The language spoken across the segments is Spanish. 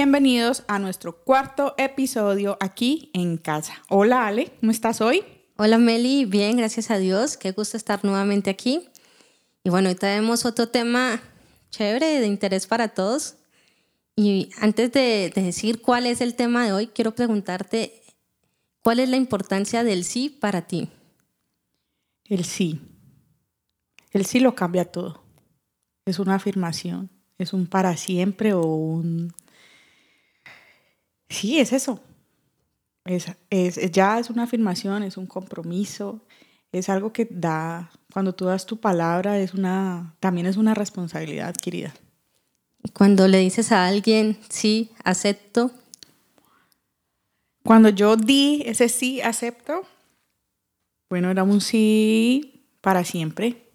bienvenidos a nuestro cuarto episodio aquí en casa. Hola Ale, ¿cómo estás hoy? Hola Meli, bien, gracias a Dios, qué gusto estar nuevamente aquí. Y bueno, hoy tenemos otro tema chévere de interés para todos. Y antes de, de decir cuál es el tema de hoy, quiero preguntarte, ¿cuál es la importancia del sí para ti? El sí. El sí lo cambia todo. Es una afirmación, es un para siempre o un... Sí, es eso. Es, es, ya es una afirmación, es un compromiso, es algo que da, cuando tú das tu palabra, es una, también es una responsabilidad adquirida. Cuando le dices a alguien, sí, acepto. Cuando yo di ese sí, acepto, bueno, era un sí para siempre,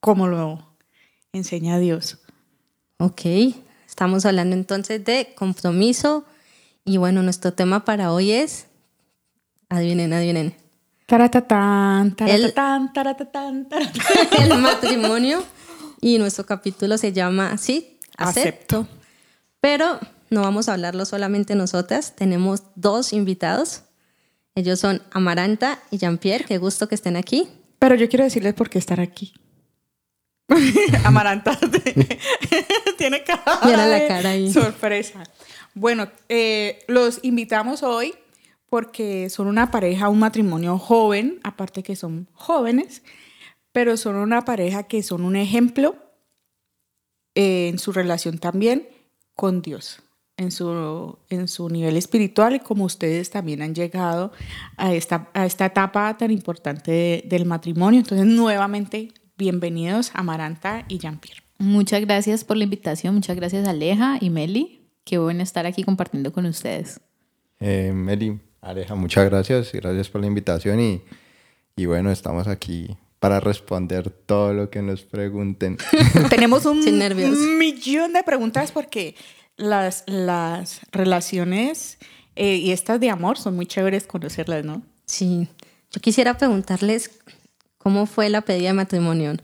como lo enseña Dios. Ok, estamos hablando entonces de compromiso y bueno, nuestro tema para hoy es, adivinen, adivinen. Taratatán, taratatán, taratatán, el matrimonio y nuestro capítulo se llama Sí, acepto. acepto. Pero no vamos a hablarlo solamente nosotras, tenemos dos invitados. Ellos son Amaranta y Jean-Pierre, qué gusto que estén aquí. Pero yo quiero decirles por qué estar aquí. Amaranta tiene cara, Mira la cara ahí. sorpresa. Bueno, eh, los invitamos hoy porque son una pareja, un matrimonio joven, aparte que son jóvenes, pero son una pareja que son un ejemplo eh, en su relación también con Dios, en su, en su nivel espiritual y como ustedes también han llegado a esta, a esta etapa tan importante del matrimonio. Entonces, nuevamente, bienvenidos Amaranta y Jean-Pierre. Muchas gracias por la invitación, muchas gracias Aleja y Meli. Qué bueno estar aquí compartiendo con ustedes. Eh, Meli, Aleja, muchas gracias. Gracias por la invitación y, y bueno, estamos aquí para responder todo lo que nos pregunten. Tenemos un millón de preguntas porque las, las relaciones eh, y estas de amor son muy chéveres conocerlas, ¿no? Sí. Yo quisiera preguntarles cómo fue la pedida de matrimonio.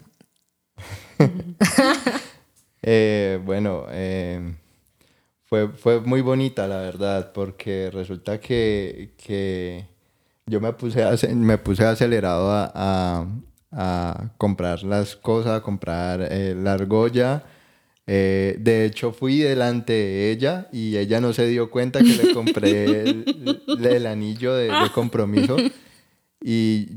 eh, bueno, eh, fue, fue muy bonita, la verdad, porque resulta que, que yo me puse, me puse acelerado a, a comprar las cosas, a comprar eh, la argolla. Eh, de hecho, fui delante de ella y ella no se dio cuenta que le compré el, anillo de, compromiso. Y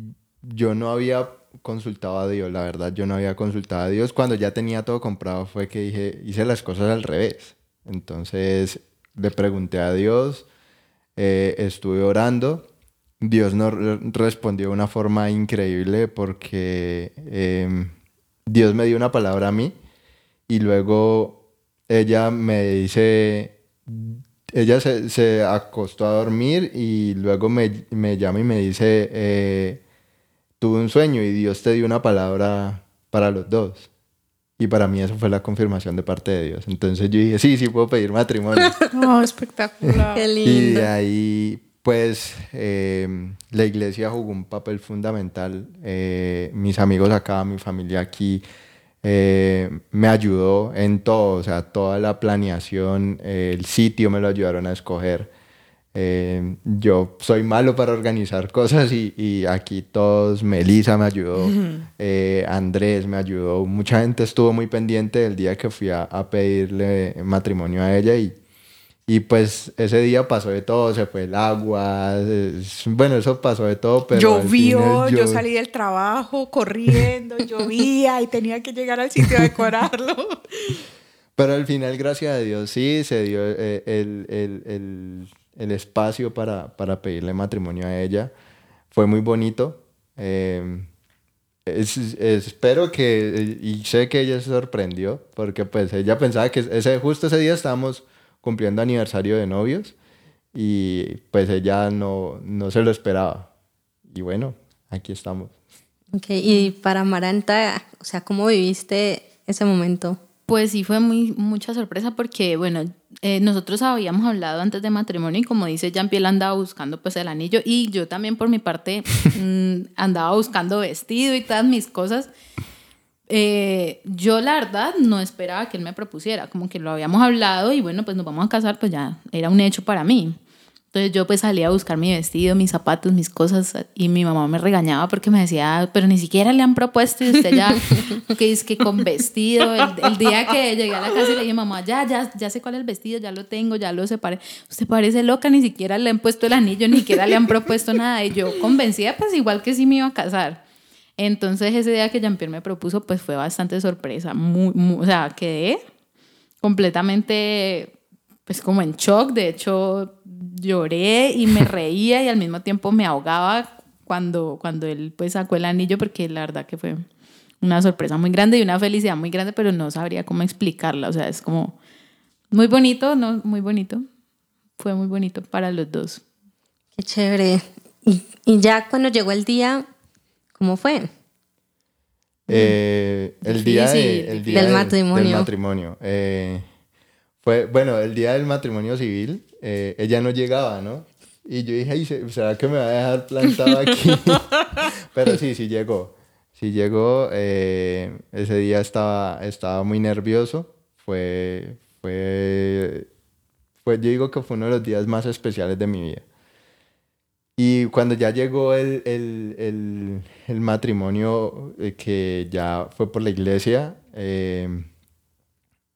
yo no había consultado a Dios, la verdad, yo no había consultado a Dios. Cuando ya tenía todo comprado fue que dije, hice las cosas al revés. Entonces le pregunté a Dios, eh, estuve orando Dios nos respondió de una forma increíble porque em, Dios me dio una palabra a mí y luego ella me dice, ella se, acostó a dormir y luego me, llama y me dice, eh, tuve un sueño y Dios te dio una palabra para los dos. Y para mí eso fue la confirmación de parte de Dios. Entonces yo dije, sí, sí puedo pedir matrimonio. oh, espectacular. Qué lindo. Y de ahí pues em, la iglesia jugó un papel fundamental. Eh, mis amigos acá, mi familia aquí, eh, me ayudó en todo, o sea, toda la planeación, el sitio me lo ayudaron a escoger. Em, yo soy malo para organizar cosas y, aquí todos, Melissa me ayudó, eh, Andrés me ayudó, mucha gente estuvo muy pendiente del día que fui a, a pedirle matrimonio a ella y y pues ese día pasó de todo, se fue el agua, bueno, eso pasó de todo, pero... Llovió, yo... salí del trabajo corriendo, llovía y tenía que llegar al sitio a decorarlo. Pero al final, gracias a Dios, sí, se dio eh, el, el, el, el espacio para, para, pedirle matrimonio a ella. Fue muy bonito. Eh, espero que, y sé que ella se sorprendió, porque pues ella pensaba que ese, justo ese día estábamos cumpliendo aniversario de novios y pues ella no, no se lo esperaba. Y bueno, aquí estamos. Ok, y para Maranta, o sea, ¿cómo viviste ese momento? Pues sí, fue muy, mucha sorpresa porque, bueno, eh, nosotros habíamos hablado antes de matrimonio y como dice Jean-Pierre andaba buscando pues el anillo y yo también por mi parte mm, andaba buscando vestido y todas mis cosas. eh, yo la verdad no esperaba que él me propusiera, como que lo habíamos hablado y bueno, pues nos vamos a casar, pues ya era un hecho para mí. Entonces yo pues salí a buscar mi vestido, mis zapatos, mis cosas y mi mamá me regañaba porque me decía, pero ni siquiera le han propuesto y usted ya, que es que con vestido, el, día que llegué a la casa y le dije, mamá, ya, ya, ya sé cuál es el vestido, ya lo tengo, ya lo separé. Usted parece loca, ni siquiera le han puesto el anillo, ni siquiera le han propuesto nada. Y yo convencida pues igual que sí me iba a casar. Entonces ese día que Jean-Pierre me propuso pues fue bastante sorpresa, muy, o sea, quedé completamente pues como en shock, de hecho lloré y me reía y al mismo tiempo me ahogaba cuando, cuando él pues sacó el anillo porque la verdad que fue una sorpresa muy grande y una felicidad muy grande, pero no sabría cómo explicarla, o sea, es como muy bonito, ¿no? Muy bonito. Fue muy bonito para los dos. Qué chévere. Y, y ya cuando llegó el día, ¿cómo fue? Eh, el, día el, día del matrimonio. Del matrimonio. Eh, fue, bueno, el día del matrimonio civil, eh, ella no llegaba, ¿no? Y yo dije, ¿será que me va a dejar plantado aquí? Pero sí, sí llegó. Sí llegó. Eh, ese día estaba, estaba muy nervioso. Fue, fue, fue, yo digo que fue uno de los días más especiales de mi vida. Y cuando ya llegó el, el, el, el matrimonio, eh, que ya fue por la iglesia, eh,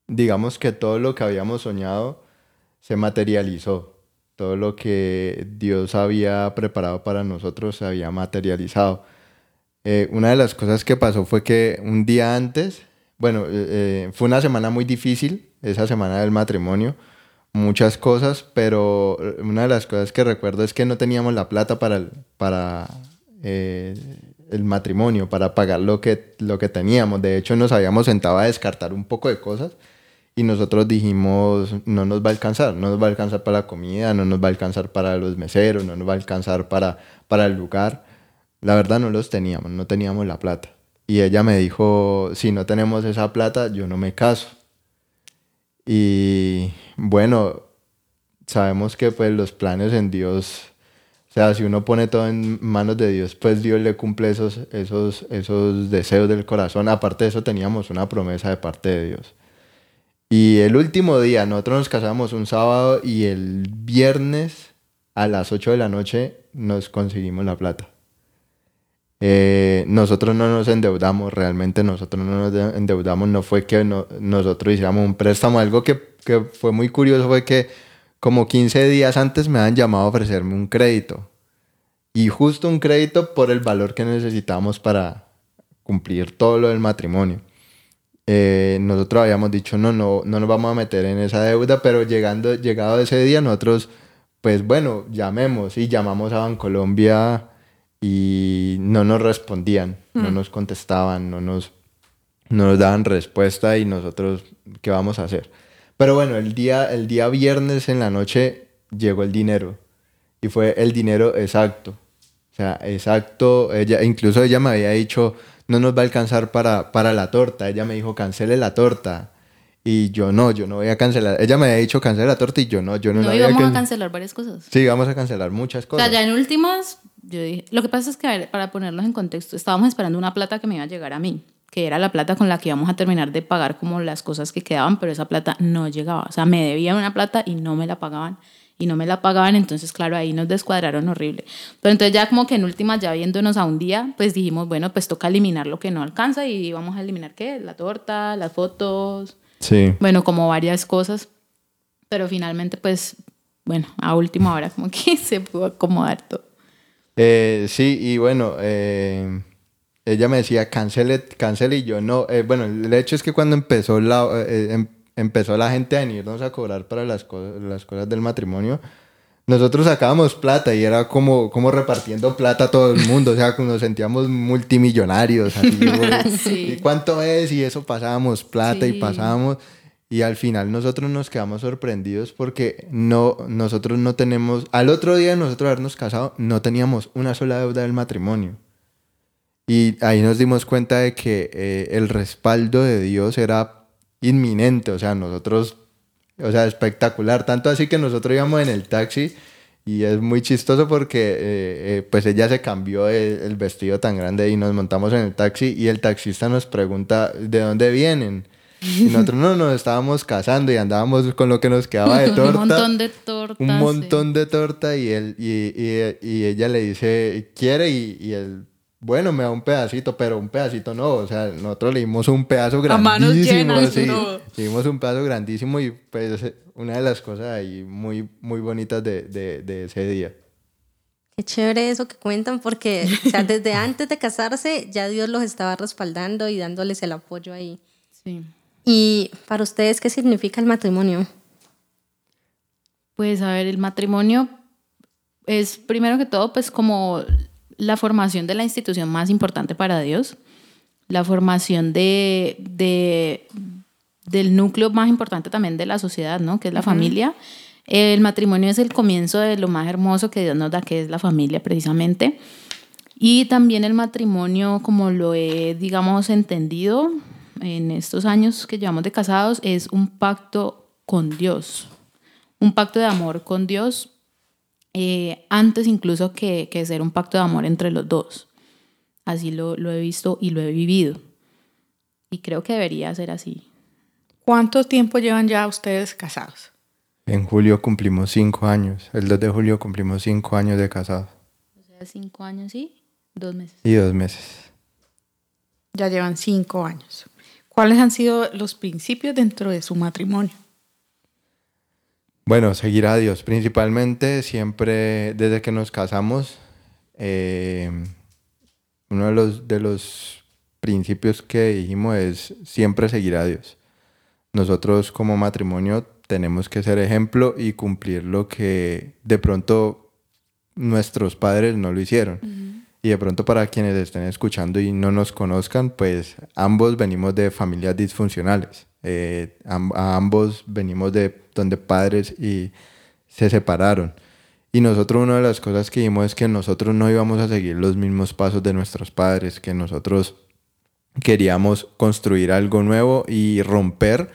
digamos que todo lo que habíamos soñado se materializó. Todo lo que Dios había preparado para nosotros se había materializado. Eh, una de las cosas que pasó fue que un día antes, bueno, eh, eh, fue una semana muy difícil, esa semana del matrimonio, muchas cosas, pero una de las cosas que recuerdo es que no teníamos la plata para el, para, el matrimonio, para pagar lo que, lo que teníamos. De hecho, nos habíamos sentado a descartar un poco de cosas y nosotros dijimos, no nos va a alcanzar, no nos va a alcanzar para la comida, no nos va a alcanzar para los meseros, no nos va a alcanzar para, para el lugar. La verdad no los teníamos, no teníamos la plata. Y ella me dijo, si no tenemos esa plata, yo no me caso. Y bueno, sabemos que pues los planes en Dios, o sea, si uno pone todo en manos de Dios, pues Dios le cumple esos, esos, esos deseos del corazón. Aparte de eso, teníamos una promesa de parte de Dios. Y el último día, nosotros nos casamos un sábado y el viernes a las 8 de la noche nos conseguimos la plata. Eh, nosotros no nos endeudamos, realmente nosotros no nos endeudamos, no fue que nosotros hiciéramos un préstamo, algo que, que, fue muy curioso fue que como 15 días antes me han llamado a ofrecerme un crédito. Y justo un crédito por el valor que necesitábamos para cumplir todo lo del matrimonio. Eh, nosotros habíamos dicho, no, no, no nos vamos a meter en esa deuda, pero llegando, llegado ese día, nosotros, pues bueno, llamemos y llamamos a Bancolombia y no nos respondían, no mm. nos contestaban, no nos, no nos daban respuesta y nosotros, ¿qué vamos a hacer? Pero bueno, el día, el día viernes en la noche llegó el dinero y fue el dinero exacto. O sea, exacto, ella, incluso ella me había dicho, no nos va a alcanzar para, para la torta. Ella me dijo, cancele la torta. Y yo no, yo no voy a cancelar. Ella me había dicho cancele la torta y yo no, yo no, no la íbamos a cancelar varias cosas. Sí, vamos a cancelar muchas cosas. O sea, ya en últimas, yo dije, lo que pasa es que, a ver, para ponerlos en contexto, estábamos esperando una plata que me iba a llegar a mí, que era la plata con la que íbamos a terminar de pagar como las cosas que quedaban, pero esa plata no llegaba. O sea, me debían una plata y no me la pagaban y no me la pagaban, entonces claro, ahí nos descuadraron horrible. Pero entonces ya como que en últimas, ya viéndonos a un día, pues dijimos, bueno, pues toca eliminar lo que no alcanza y vamos a eliminar qué, la torta, las fotos, sí. bueno, como varias cosas, pero finalmente pues, bueno, a última hora como que se pudo acomodar todo. Eh, sí, y bueno, eh, ella me decía, cancele, cancele, y yo no. Eh, bueno, el hecho es que cuando empezó la, em, empezó la gente a venirnos a cobrar para las, cosas, las cosas del matrimonio, nosotros sacábamos plata y era como, como repartiendo plata a todo el mundo, o sea, nos sentíamos multimillonarios. ¿Y cuánto es? Y eso pasábamos plata y pasábamos. Y al final nosotros nos quedamos sorprendidos porque no, nosotros no tenemos, al otro día de nosotros habernos casado, no teníamos una sola deuda del matrimonio. Y ahí nos dimos cuenta de que eh, el respaldo de Dios era inminente, o sea, nosotros, o sea, espectacular, tanto así que nosotros íbamos en el taxi y es muy chistoso porque eh, eh, pues ella se cambió el, el, vestido tan grande y nos montamos en el taxi y el taxista nos pregunta de dónde vienen. Y nosotros no nos estábamos casando y andábamos con lo que nos quedaba de torta. un montón de torta. Un montón sí. de torta y, él, y, y, y, ella le dice, ¿quiere? Y, y él, bueno, me da un pedacito, pero un pedacito no. O sea, nosotros le dimos un pedazo grandísimo. A manos llenas, sí. no. Le dimos un pedazo grandísimo y pues una de las cosas ahí muy, muy bonitas de, de, de ese día. Qué chévere eso que cuentan, porque o sea, desde antes de casarse ya Dios los estaba respaldando y dándoles el apoyo ahí. Sí. ¿Y para ustedes qué significa el matrimonio? Pues a ver, el matrimonio es primero que todo pues como la formación de la institución más importante para Dios, la formación de, de del núcleo más importante también de la sociedad, ¿no? Que es la uh -huh. familia. El matrimonio es el comienzo de lo más hermoso que Dios nos da, que es la familia precisamente. Y también el matrimonio, como lo he, digamos, entendido en estos años que llevamos de casados, es un pacto con Dios, un pacto de amor con Dios, eh, antes incluso que, que, ser un pacto de amor entre los dos. Así lo, lo he visto y lo he vivido. Y creo que debería ser así. ¿Cuánto tiempo llevan ya ustedes casados? En julio cumplimos cinco años. El 2 de julio cumplimos cinco años de casados. O sea, cinco años y dos meses. Y dos meses. Ya llevan cinco años. ¿Cuáles han sido los principios dentro de su matrimonio? Bueno, seguir a Dios. Principalmente, siempre desde que nos casamos, eh, uno de los, de los principios que dijimos es siempre seguir a Dios. Nosotros como matrimonio tenemos que ser ejemplo y cumplir lo que de pronto nuestros padres no lo hicieron. Y de pronto para quienes estén escuchando y no nos conozcan, pues ambos venimos de familias disfuncionales. Eh, a ambos venimos de donde padres y se separaron. Y nosotros una de las cosas que vimos es que nosotros no íbamos a seguir los mismos pasos de nuestros padres, que nosotros queríamos construir algo nuevo y romper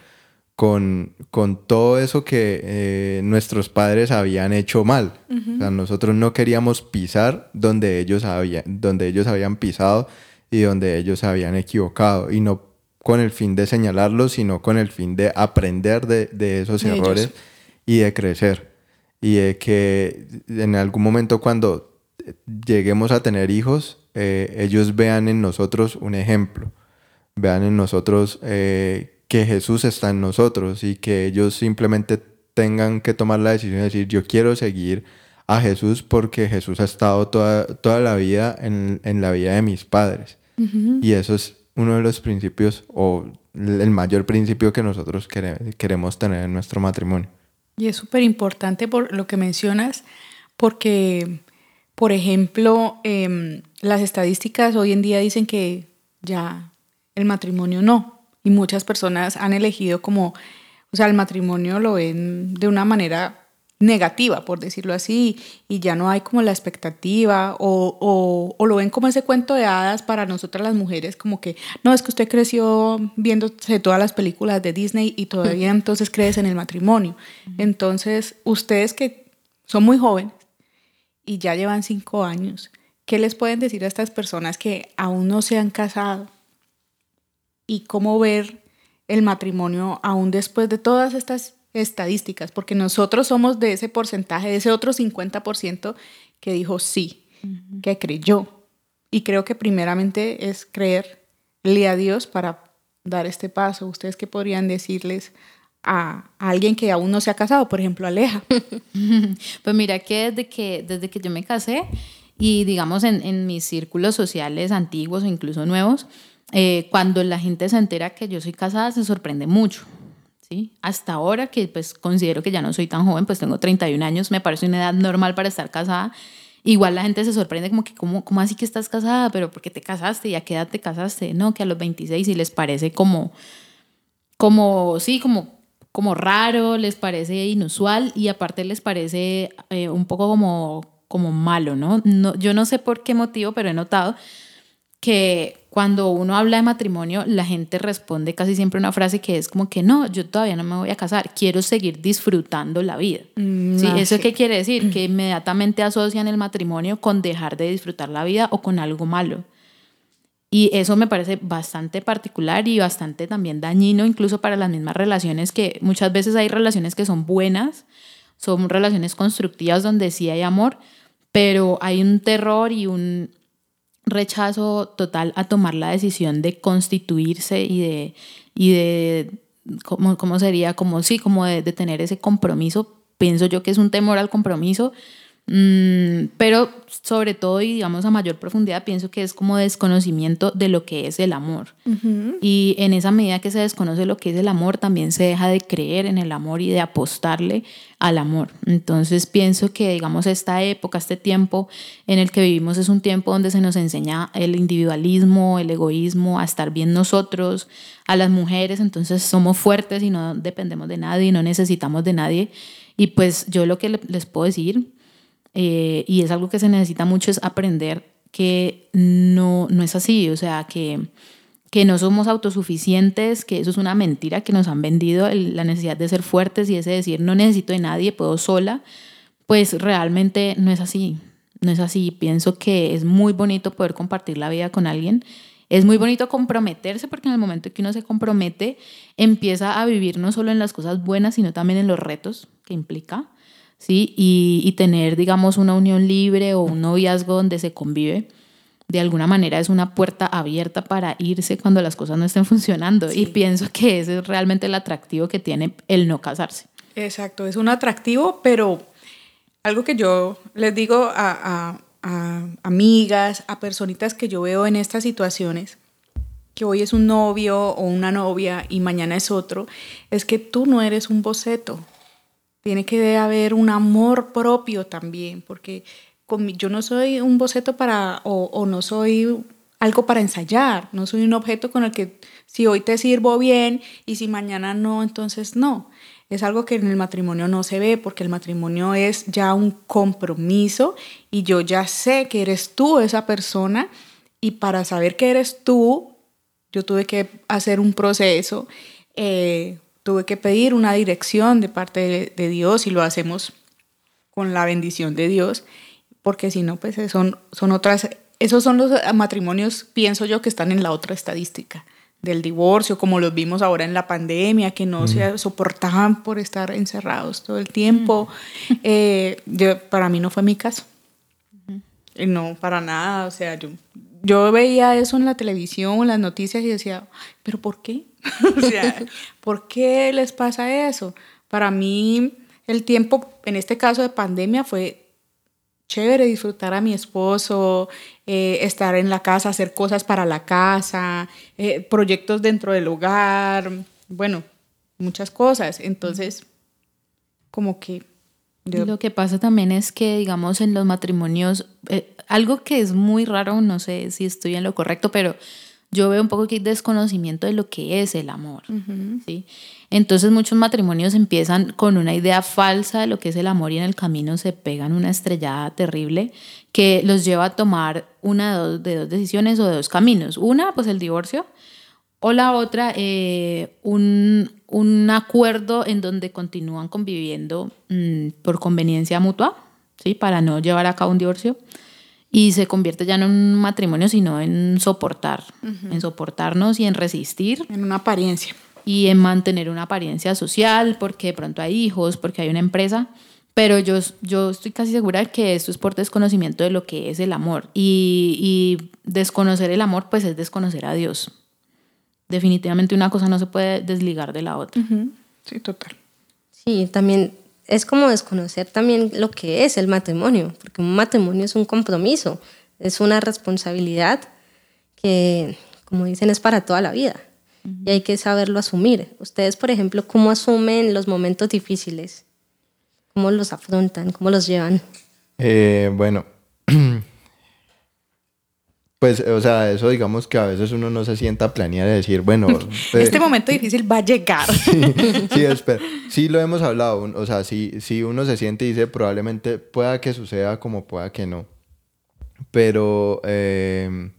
con, con todo eso que eh, nuestros padres habían hecho mal. Uh -huh. o sea, nosotros no queríamos pisar donde ellos, habían, donde ellos habían pisado y donde ellos habían equivocado. Y no con el fin de señalarlos, sino con el fin de aprender de, de esos de errores ellos. y de crecer. Y de que en algún momento cuando lleguemos a tener hijos, eh, ellos vean en nosotros un ejemplo. Vean en nosotros... Eh, que Jesús está en nosotros y que ellos simplemente tengan que tomar la decisión de decir yo quiero seguir a Jesús porque Jesús ha estado toda, toda la vida en, en la vida de mis padres. Uh -huh. Y eso es uno de los principios o el mayor principio que nosotros queremos tener en nuestro matrimonio. Y es súper importante por lo que mencionas porque, por ejemplo, eh, las estadísticas hoy en día dicen que ya el matrimonio no, y muchas personas han elegido como, o sea, el matrimonio lo ven de una manera negativa, por decirlo así, y ya no hay como la expectativa o, o, o, lo ven como ese cuento de hadas para nosotras las mujeres, como que, no, es que usted creció viéndose todas las películas de Disney y todavía entonces crees en el matrimonio. Entonces, ustedes que son muy jóvenes y ya llevan cinco años, ¿qué les pueden decir a estas personas que aún no se han casado? Y cómo ver el matrimonio aún después de todas estas estadísticas, porque nosotros somos de ese porcentaje, de ese otro 50% que dijo sí, uh -huh. que creyó. Y creo que primeramente es creerle a Dios para dar este paso. ¿Ustedes qué podrían decirles a, a alguien que aún no se ha casado? Por ejemplo, Aleja. pues mira que desde que, desde que yo me casé y digamos en, en mis círculos sociales antiguos o incluso nuevos, eh, cuando la gente se entera que yo soy casada se sorprende mucho. ¿sí? Hasta ahora que pues considero que ya no soy tan joven, pues tengo 31 años, me parece una edad normal para estar casada. Igual la gente se sorprende como que, ¿cómo, cómo así que estás casada? ¿Pero por qué te casaste? ¿Y a qué edad te casaste? No, que a los 26 y les parece como, como sí, como, como raro, les parece inusual y aparte les parece eh, un poco como, como malo, ¿no? ¿no? Yo no sé por qué motivo, pero he notado que cuando uno habla de matrimonio, la gente responde casi siempre una frase que es como que no, yo todavía no me voy a casar, quiero seguir disfrutando la vida. Mm, ¿Sí? ah, ¿Eso sí. qué quiere decir? Que inmediatamente asocian el matrimonio con dejar de disfrutar la vida o con algo malo. Y eso me parece bastante particular y bastante también dañino, incluso para las mismas relaciones, que muchas veces hay relaciones que son buenas, son relaciones constructivas donde sí hay amor, pero hay un terror y un rechazo total a tomar la decisión de constituirse y de, y de ¿cómo, cómo sería? Como sí, como de, de tener ese compromiso. Pienso yo que es un temor al compromiso, pero sobre todo y digamos a mayor profundidad pienso que es como desconocimiento de lo que es el amor. Y en esa medida que se desconoce lo que es el amor, también se deja de creer en el amor y de apostarle al amor. Entonces pienso que digamos esta época, este tiempo en el que vivimos es un tiempo donde se nos enseña el individualismo, el egoísmo, a estar bien nosotros, a las mujeres, entonces somos fuertes y no dependemos de nadie y no necesitamos de nadie. Y pues yo lo que le- les puedo decir eh, y es algo que se necesita mucho, es aprender que no, no es así, o sea, que, que no somos autosuficientes, que eso es una mentira que nos han vendido, la necesidad de ser fuertes y ese decir no necesito de nadie, puedo sola, pues realmente no es así, no es así. Pienso que es muy bonito poder compartir la vida con alguien. Es muy bonito comprometerse porque en el momento que uno se compromete empieza a vivir no solo en las cosas buenas, sino también en los retos que implica. ¿Sí? Y, y tener, digamos, una unión libre o un noviazgo donde se convive, de alguna manera es una puerta abierta para irse cuando las cosas no estén funcionando. Y pienso que ese es realmente el atractivo que tiene el no casarse. Exacto, es un atractivo, pero algo que yo les digo a, a- a amigas, a personitas que yo veo en estas situaciones, que hoy es un novio o una novia y mañana es otro, es que tú no eres un boceto. Tiene que haber un amor propio también, porque con yo no soy un boceto para, o, o no soy algo para ensayar, no soy un objeto con el que si hoy te sirvo bien y si mañana no, entonces no. Es algo que en el matrimonio no se ve porque el matrimonio es ya un compromiso y yo ya sé que eres tú esa persona y para saber que eres tú, yo tuve que hacer un proceso, eh, tuve que pedir una dirección de parte de, de Dios y lo hacemos con la bendición de Dios, porque si no, pues son, son otras, esos son los matrimonios, pienso yo, que están en la otra estadística del divorcio, como los vimos ahora en la pandemia, que no se soportaban por estar encerrados todo el tiempo. Eh, yo- para mí no fue mi caso. Eh, No, para nada. O sea, yo, yo veía eso en la televisión, en las noticias y decía, ¿pero por qué? o sea, ¿por qué les pasa eso? Para mí, el tiempo, en este caso de pandemia, fue chévere disfrutar a mi esposo, eh, estar en la casa, hacer cosas para la casa, eh, proyectos dentro del hogar, bueno, muchas cosas. Entonces, como que... yo- Lo que pasa también es que, digamos, en los matrimonios, eh, algo que es muy raro, no sé si estoy en lo correcto, pero yo veo un poco que hay desconocimiento de lo que es el amor. ¿sí? Entonces muchos matrimonios empiezan con una idea falsa de lo que es el amor y en el camino se pegan una estrellada terrible que los lleva a tomar una de dos, de dos decisiones o de dos caminos. Una, pues el divorcio, o la otra, eh, un, un acuerdo en donde continúan conviviendo mm, por conveniencia mutua, ¿sí? para no llevar a cabo un divorcio. Y se convierte ya no en un matrimonio, sino en soportar, en soportarnos y en resistir en una apariencia. y en mantener una apariencia social, porque de pronto hay hijos, porque hay una empresa. Pero yo, yo estoy casi segura de que esto es por desconocimiento de lo que es el amor. Y, y desconocer el amor, pues es desconocer a Dios. Definitivamente una cosa no se puede desligar de la otra. Sí, total. Sí, también es como desconocer también lo que es el matrimonio, porque un matrimonio es un compromiso, es una responsabilidad que, como dicen, es para toda la vida y hay que saberlo asumir. Ustedes, por ejemplo, ¿cómo asumen los momentos difíciles? ¿Cómo los afrontan? ¿Cómo los llevan? Eh, bueno, pues, o sea, eso digamos que a veces uno no se sienta a planear y decir, bueno, Este momento difícil va a llegar. sí, espera. Sí lo hemos hablado, o sea, sí, sí uno se siente y dice probablemente pueda que suceda como pueda que no. Pero eh,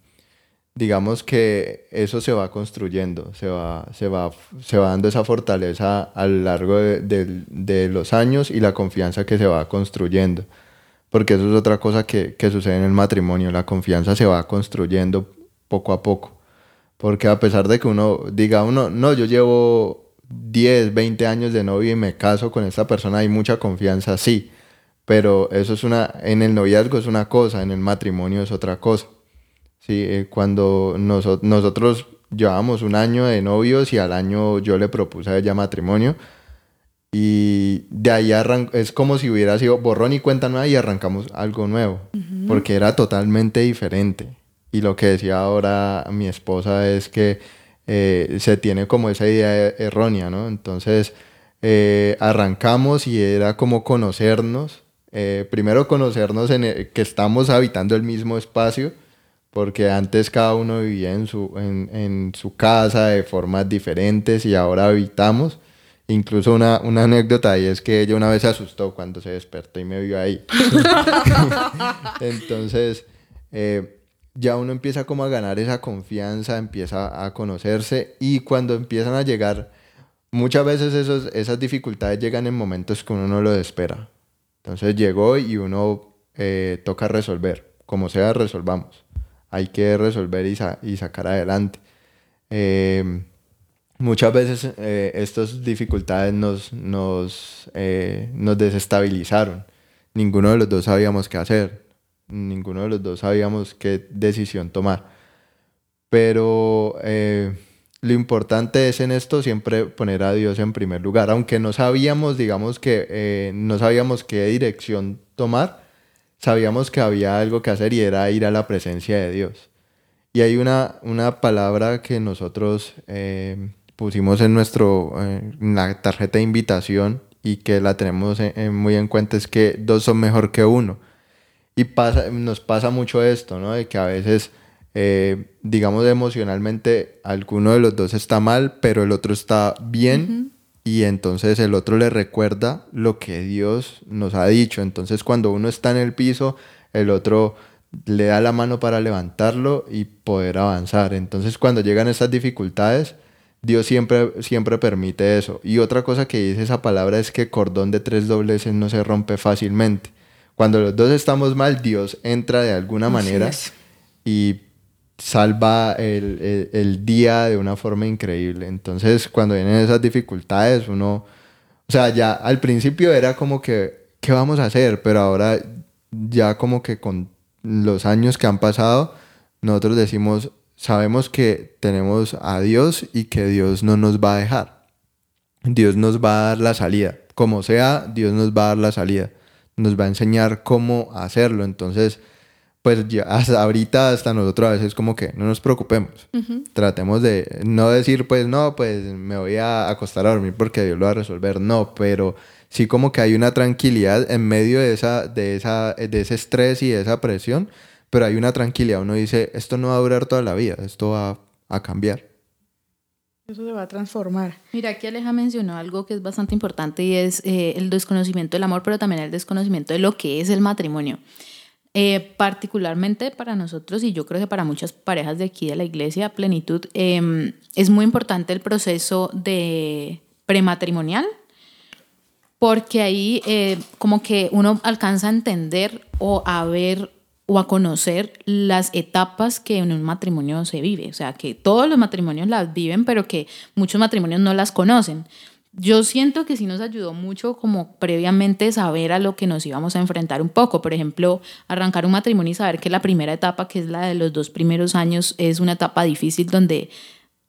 digamos que eso se va construyendo, se va, se va, se va dando esa fortaleza a lo largo de, de- de los años y la confianza que se va construyendo. Porque eso es otra cosa que, que sucede en el matrimonio, la confianza se va construyendo poco a poco. Porque a pesar de que uno diga, uno, no, yo llevo 10, 20 años de novio y me caso con esta persona, hay mucha confianza, sí. Pero eso es una, en el noviazgo es una cosa, en el matrimonio es otra cosa. Sí, eh, cuando noso- nosotros llevábamos un año de novios y al año yo le propuse a ella matrimonio y de ahí es como si hubiera sido borrón y cuenta nueva y arrancamos algo nuevo, porque era totalmente diferente. Y lo que decía ahora mi esposa es que eh, se tiene como esa idea e- errónea, ¿no? Entonces eh, arrancamos y era como conocernos, eh, primero conocernos en el- que estamos habitando el mismo espacio, porque antes cada uno vivía en su, en, en su casa de formas diferentes y ahora habitamos. Incluso una, una anécdota ahí es que ella una vez se asustó cuando se despertó y me vio ahí. Entonces, eh, ya uno empieza como a ganar esa confianza, empieza a conocerse y cuando empiezan a llegar, muchas veces esos, esas dificultades llegan en momentos que uno no lo espera. Entonces llegó y uno eh, toca resolver, como sea, resolvamos. Hay que resolver y, sa- y sacar adelante. Eh, muchas veces eh, estas dificultades nos, nos, eh, nos desestabilizaron. Ninguno de los dos sabíamos qué hacer. Ninguno de los dos sabíamos qué decisión tomar. Pero eh, lo importante es en esto siempre poner a Dios en primer lugar. Aunque no sabíamos, digamos que no sabíamos qué dirección tomar, sabíamos que había algo que hacer y era ir a la presencia de Dios. Y hay una, una palabra que nosotros pusimos en, nuestro, eh, en la tarjeta de invitación y que la tenemos en- en muy en cuenta, es que dos son mejor que uno. Y pasa, nos pasa mucho esto, ¿no? De que a veces, eh, digamos, emocionalmente, alguno de los dos está mal, pero el otro está bien. Y entonces el otro le recuerda lo que Dios nos ha dicho. Entonces cuando uno está en el piso, el otro le da la mano para levantarlo y poder avanzar. Entonces cuando llegan estas dificultades, Dios siempre, siempre permite eso. Y otra cosa que dice esa palabra es que cordón de tres dobleces no se rompe fácilmente. Cuando los dos estamos mal, Dios entra de alguna Así manera es. y salva el, el- el día de una forma increíble. Entonces, cuando vienen esas dificultades, uno, o sea, ya al principio era como que, ¿qué vamos a hacer? Pero ahora ya como que con los años que han pasado, nosotros decimos, sabemos que tenemos a Dios y que Dios no nos va a dejar. Dios nos va a dar la salida. Como sea, Dios nos va a dar la salida. Nos va a enseñar cómo hacerlo. Entonces, pues ya hasta ahorita, hasta nosotros a veces como que no nos preocupemos. Tratemos de no decir, pues no, pues me voy a acostar a dormir porque Dios lo va a resolver. No, pero sí como que hay una tranquilidad en medio de, esa, de, esa, de ese estrés y de esa presión, pero hay una tranquilidad. Uno dice, esto no va a durar toda la vida, esto va a cambiar. Eso se va a transformar. Mira, aquí Aleja mencionó algo que es bastante importante y es eh, el desconocimiento del amor, pero también el desconocimiento de lo que es el matrimonio. Eh, particularmente para nosotros y yo creo que para muchas parejas de aquí de la iglesia, plenitud, eh, es muy importante el proceso de prematrimonial, porque ahí eh, como que uno alcanza a entender o a ver o a conocer las etapas que en un matrimonio se vive. O sea, que todos los matrimonios las viven, pero que muchos matrimonios no las conocen. Yo siento que sí nos ayudó mucho como previamente saber a lo que nos íbamos a enfrentar un poco. Por ejemplo, arrancar un matrimonio y saber que la primera etapa, que es la de los dos primeros años, es una etapa difícil donde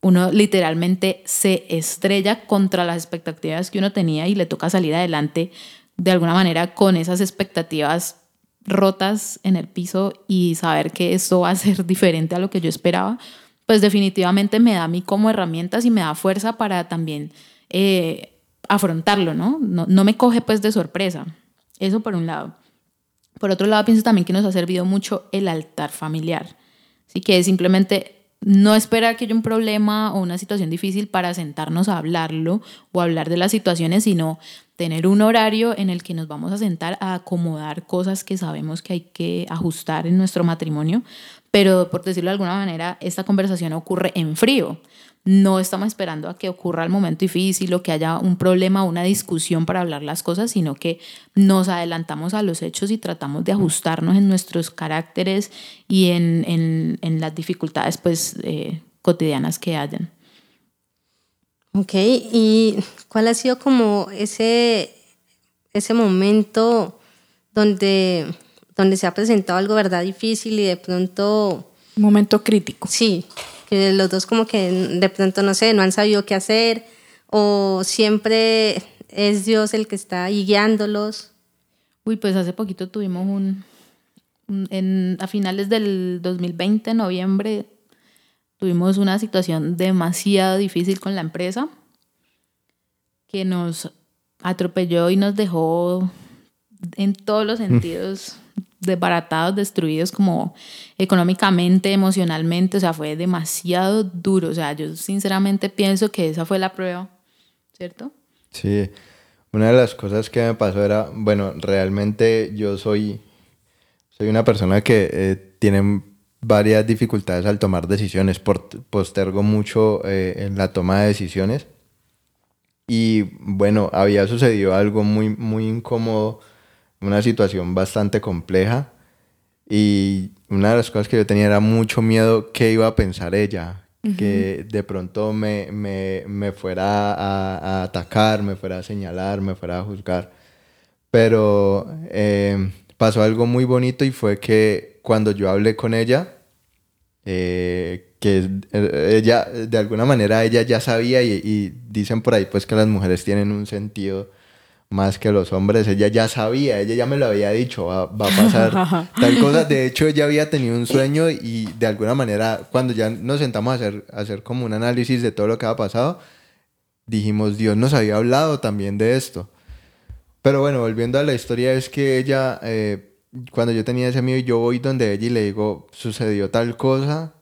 uno literalmente se estrella contra las expectativas que uno tenía y le toca salir adelante de alguna manera con esas expectativas rotas en el piso y saber que esto va a ser diferente a lo que yo esperaba, pues definitivamente me da a mí como herramientas y me da fuerza para también eh, afrontarlo, ¿no? ¿no? No me coge pues de sorpresa. Eso por un lado. Por otro lado, pienso también que nos ha servido mucho el altar familiar. Así que simplemente no esperar que haya un problema o una situación difícil para sentarnos a hablarlo o hablar de las situaciones, sino tener un horario en el que nos vamos a sentar a acomodar cosas que sabemos que hay que ajustar en nuestro matrimonio, pero por decirlo de alguna manera, esta conversación ocurre en frío. No estamos esperando a que ocurra el momento difícil o que haya un problema una discusión para hablar las cosas, sino que nos adelantamos a los hechos y tratamos de ajustarnos en nuestros caracteres y en las dificultades pues, eh, cotidianas que hayan. Ok, ¿y cuál ha sido como ese, ese momento donde, donde se ha presentado algo, verdad, difícil y de pronto... Momento crítico. Sí, que los dos como que de pronto, no sé, no han sabido qué hacer o siempre es Dios el que está guiándolos. Uy, pues hace poquito tuvimos un, en, a finales del 2020, noviembre, tuvimos una situación demasiado difícil con la empresa que nos atropelló y nos dejó en todos los sentidos desbaratados, destruidos como económicamente, emocionalmente, o sea, fue demasiado duro, o sea, yo sinceramente pienso que esa fue la prueba, ¿cierto? Sí, una de las cosas que me pasó era, bueno, realmente yo soy, soy una persona que eh, tiene varias dificultades al tomar decisiones, postergo mucho eh, en la toma de decisiones. Y bueno, había sucedido algo muy, muy incómodo, una situación bastante compleja. Y una de las cosas que yo tenía era mucho miedo qué iba a pensar ella, que de pronto me, me, me fuera a, a, atacar, me fuera a señalar, me fuera a juzgar. Pero eh, pasó algo muy bonito y fue que cuando yo hablé con ella, eh, que eh, ella, de alguna manera, ella ya sabía y, dicen por ahí pues que las mujeres tienen un sentido más que los hombres, ella ya sabía, ella ya me lo había dicho, va, va a pasar tal cosa. De hecho, ella había tenido un sueño y de alguna manera, cuando ya nos sentamos a hacer, a hacer como un análisis de todo lo que había pasado, dijimos, Dios nos había hablado también de esto. Pero bueno, volviendo a la historia, es que ella... Eh, cuando yo tenía ese miedo y yo voy donde ella y le digo, sucedió tal cosa,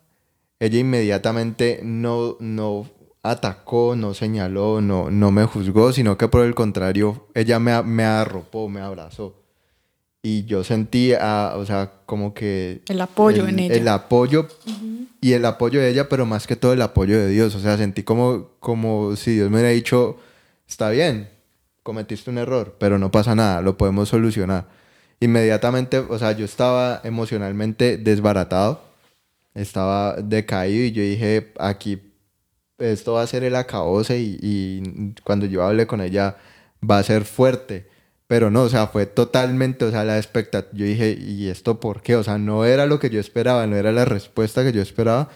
ella inmediatamente no, no atacó, no señaló, no, no me juzgó, sino que por el contrario, ella me, me arropó, me abrazó. Y yo sentí, o sea, como que... El apoyo en ella. El apoyo y el apoyo de ella, pero más que todo el apoyo de Dios. O sea, sentí como, como si Dios me hubiera dicho, está bien, cometiste un error, pero no pasa nada, lo podemos solucionar inmediatamente, o sea, yo estaba emocionalmente desbaratado, estaba decaído y yo dije, aquí esto va a ser el acabose y, y cuando yo hablé con ella va a ser fuerte. Pero no, o sea, fue totalmente, o sea, la expectativa. Yo dije, ¿y esto por qué? O sea, no era lo que yo esperaba, no era la respuesta que yo esperaba.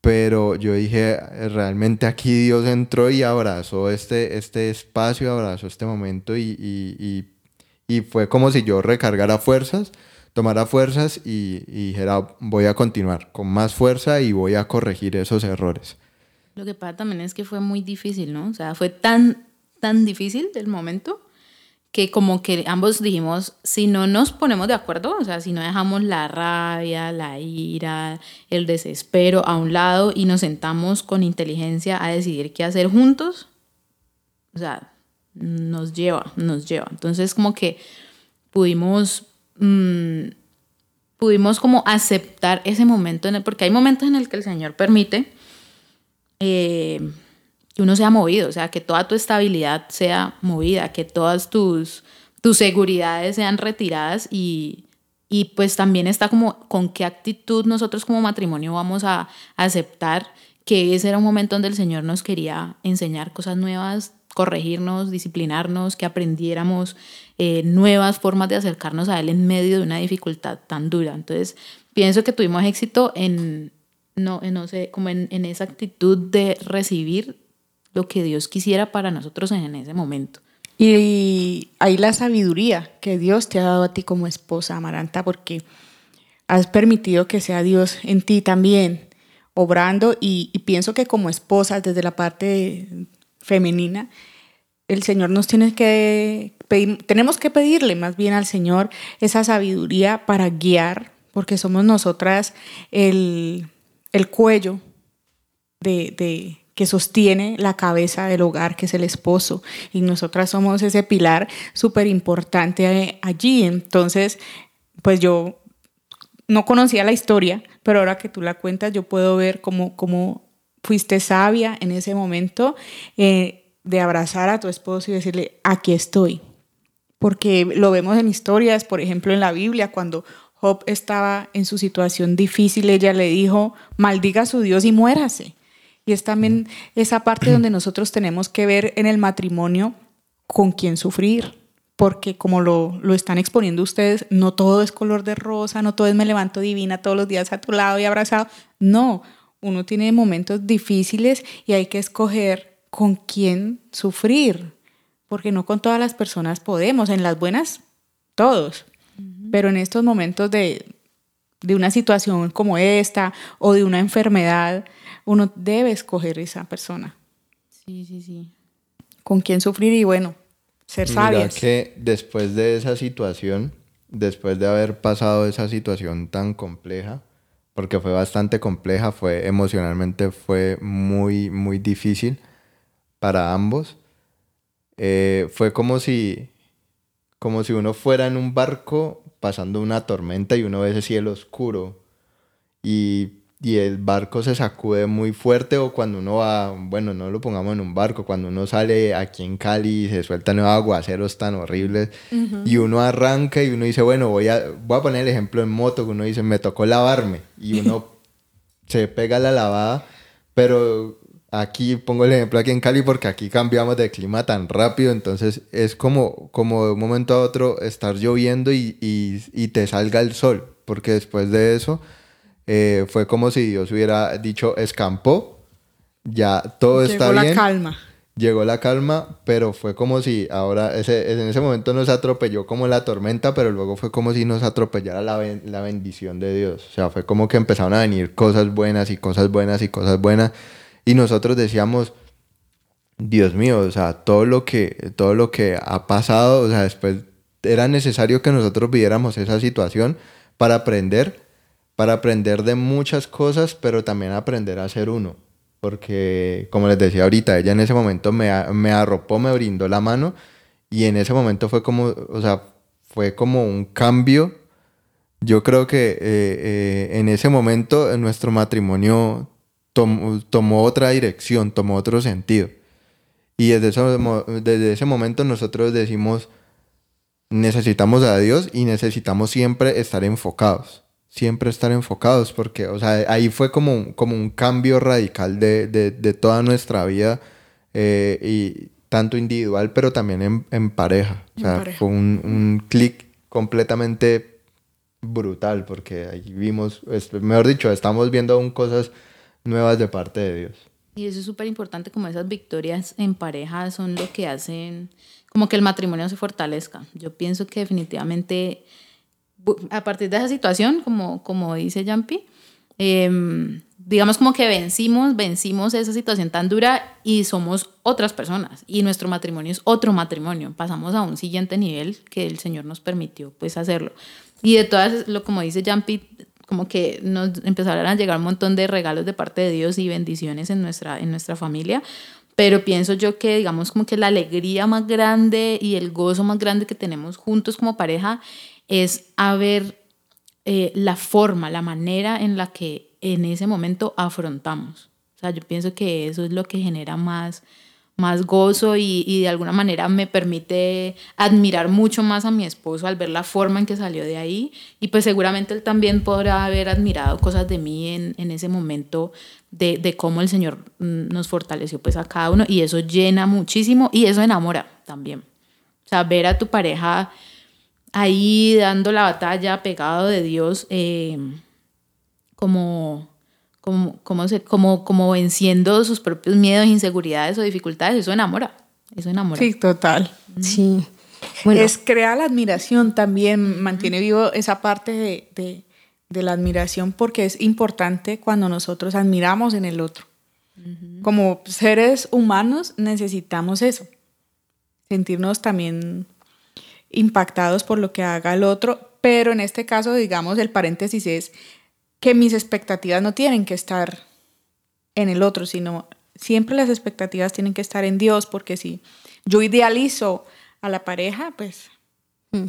Pero yo dije, realmente aquí Dios entró y abrazó este, este espacio, abrazó este momento y, y, y y fue como si yo recargara fuerzas, tomara fuerzas y, dijera, voy a continuar con más fuerza y voy a corregir esos errores. Lo que pasa también es que fue muy difícil, ¿no? O sea, fue tan, tan difícil el momento que como que ambos dijimos, si no nos ponemos de acuerdo, o sea, si no dejamos la rabia, la ira, el desespero a un lado y nos sentamos con inteligencia a decidir qué hacer juntos, o sea, nos lleva, nos lleva. Entonces como que pudimos, mm, pudimos como aceptar ese momento, en el, porque hay momentos en el que el Señor permite eh, que uno sea movido, o sea, que toda tu estabilidad sea movida, que todas tus, tus seguridades sean retiradas y, y pues también está como con qué actitud nosotros como matrimonio vamos a aceptar que ese era un momento donde el Señor nos quería enseñar cosas nuevas, corregirnos, disciplinarnos, que aprendiéramos eh, nuevas formas de acercarnos a Él en medio de una dificultad tan dura. Entonces, pienso que tuvimos éxito en, no, no sé, como en, en esa actitud de recibir lo que Dios quisiera para nosotros en ese momento. Y hay la sabiduría que Dios te ha dado a ti como esposa, Amaranta, porque has permitido que sea Dios en ti también, obrando, y, pienso que como esposa, desde la parte femenina, el Señor nos tiene que tenemos que pedirle más bien al Señor esa sabiduría para guiar, porque somos nosotras el, el cuello de, que sostiene la cabeza del hogar, que es el esposo. Y nosotras somos ese pilar súper importante allí. Entonces, pues yo no conocía la historia, pero ahora que tú la cuentas, yo puedo ver cómo, cómo fuiste sabia en ese momento eh, de abrazar a tu esposo y decirle, aquí estoy. Porque lo vemos en historias, por ejemplo, en la Biblia, cuando Job estaba en su situación difícil, ella le dijo, maldiga a su Dios y muérase. Y es también esa parte donde nosotros tenemos que ver en el matrimonio con quién sufrir, porque como lo, lo, están exponiendo ustedes, no todo es color de rosa, no todo es me levanto divina todos los días a tu lado y abrazado. No, uno tiene momentos difíciles y hay que escoger con quién sufrir, porque no con todas las personas podemos, en las buenas, todos, pero en estos momentos de, de una situación como esta o de una enfermedad, uno debe escoger esa persona. Sí, sí, sí. Con quién sufrir y bueno, ser sabias. Mira que después de esa situación, después de haber pasado esa situación tan compleja, porque fue bastante compleja, fue emocionalmente fue muy, muy difícil para ambos. Eh, fue como si, como si uno fuera en un barco pasando una tormenta y uno ve ese cielo oscuro y y el barco se sacude muy fuerte o cuando uno va, bueno, no lo pongamos en un barco, cuando uno sale aquí en Cali y se sueltan nuevos aguaceros tan horribles y uno arranca y uno dice, bueno, voy a, voy a poner el ejemplo en moto, que uno dice, me tocó lavarme y uno se pega la lavada, pero aquí pongo el ejemplo aquí en Cali porque aquí cambiamos de clima tan rápido, entonces es como, como de un momento a otro estar lloviendo y, y, y te salga el sol, porque después de eso eh, fue como si Dios hubiera dicho, escampó, ya todo está bien. Llegó la calma. Llegó la calma, pero fue como si ahora, ese, en ese momento nos atropelló como la tormenta, pero luego fue como si nos atropellara la, la bendición de Dios. O sea, fue como que empezaron a venir cosas buenas y cosas buenas y cosas buenas. Y nosotros decíamos, Dios mío, o sea, todo lo que, todo lo que ha pasado, o sea, después era necesario que nosotros viviéramos esa situación para aprender para aprender de muchas cosas, pero también aprender a ser uno. Porque, como les decía ahorita, ella en ese momento me, me arropó, me brindó la mano y en ese momento fue como, o sea, fue como un cambio. Yo creo que eh, eh, en ese momento nuestro matrimonio tomó otra dirección, tomó otro sentido. Y desde desde ese momento nosotros decimos, necesitamos a Dios y necesitamos siempre estar enfocados siempre estar enfocados, porque, o sea, ahí fue como, como un cambio radical de, de, toda nuestra vida, eh, y tanto individual, pero también en, pareja. O sea, fue un, un clic completamente brutal, porque ahí vimos, mejor dicho, estamos viendo aún cosas nuevas de parte de Dios. Y eso es súper importante, como esas victorias en pareja son lo que hacen como que el matrimonio se fortalezca. Yo pienso que definitivamente a partir de esa situación, como, como dice Jampi, em, digamos como que vencimos, vencimos esa situación tan dura y somos otras personas y nuestro matrimonio es otro matrimonio. Pasamos a un siguiente nivel que el Señor nos permitió pues hacerlo. Y de todas, lo como dice Jampi, como que nos empezaron a llegar un montón de regalos de parte de Dios y bendiciones en nuestra, en nuestra familia. Pero pienso yo que, digamos, como que la alegría más grande y el gozo más grande que tenemos juntos como pareja es a ver eh, la forma, la manera en la que en ese momento afrontamos. O sea, yo pienso que eso es lo que genera más, más gozo y, y, de alguna manera me permite admirar mucho más a mi esposo al ver la forma en que salió de ahí y pues seguramente él también podrá haber admirado cosas de mí en, en ese momento de, de, cómo el Señor mm, nos fortaleció pues a cada uno y eso llena muchísimo y eso enamora también. O sea, ver a tu pareja ahí dando la batalla, pegado de Dios, eh, como, como, como, como, como venciendo sus propios miedos, inseguridades o dificultades, eso enamora, eso enamora. Sí, total. Sí. Bueno. Es crear la admiración también, mantiene vivo esa parte de, de, de, la admiración porque es importante cuando nosotros admiramos en el otro. Como seres humanos necesitamos eso, sentirnos también impactados por lo que haga el otro, pero en este caso, digamos, el paréntesis es que mis expectativas no tienen que estar en el otro, sino siempre las expectativas tienen que estar en Dios, porque si yo idealizo a la pareja, pues Mm.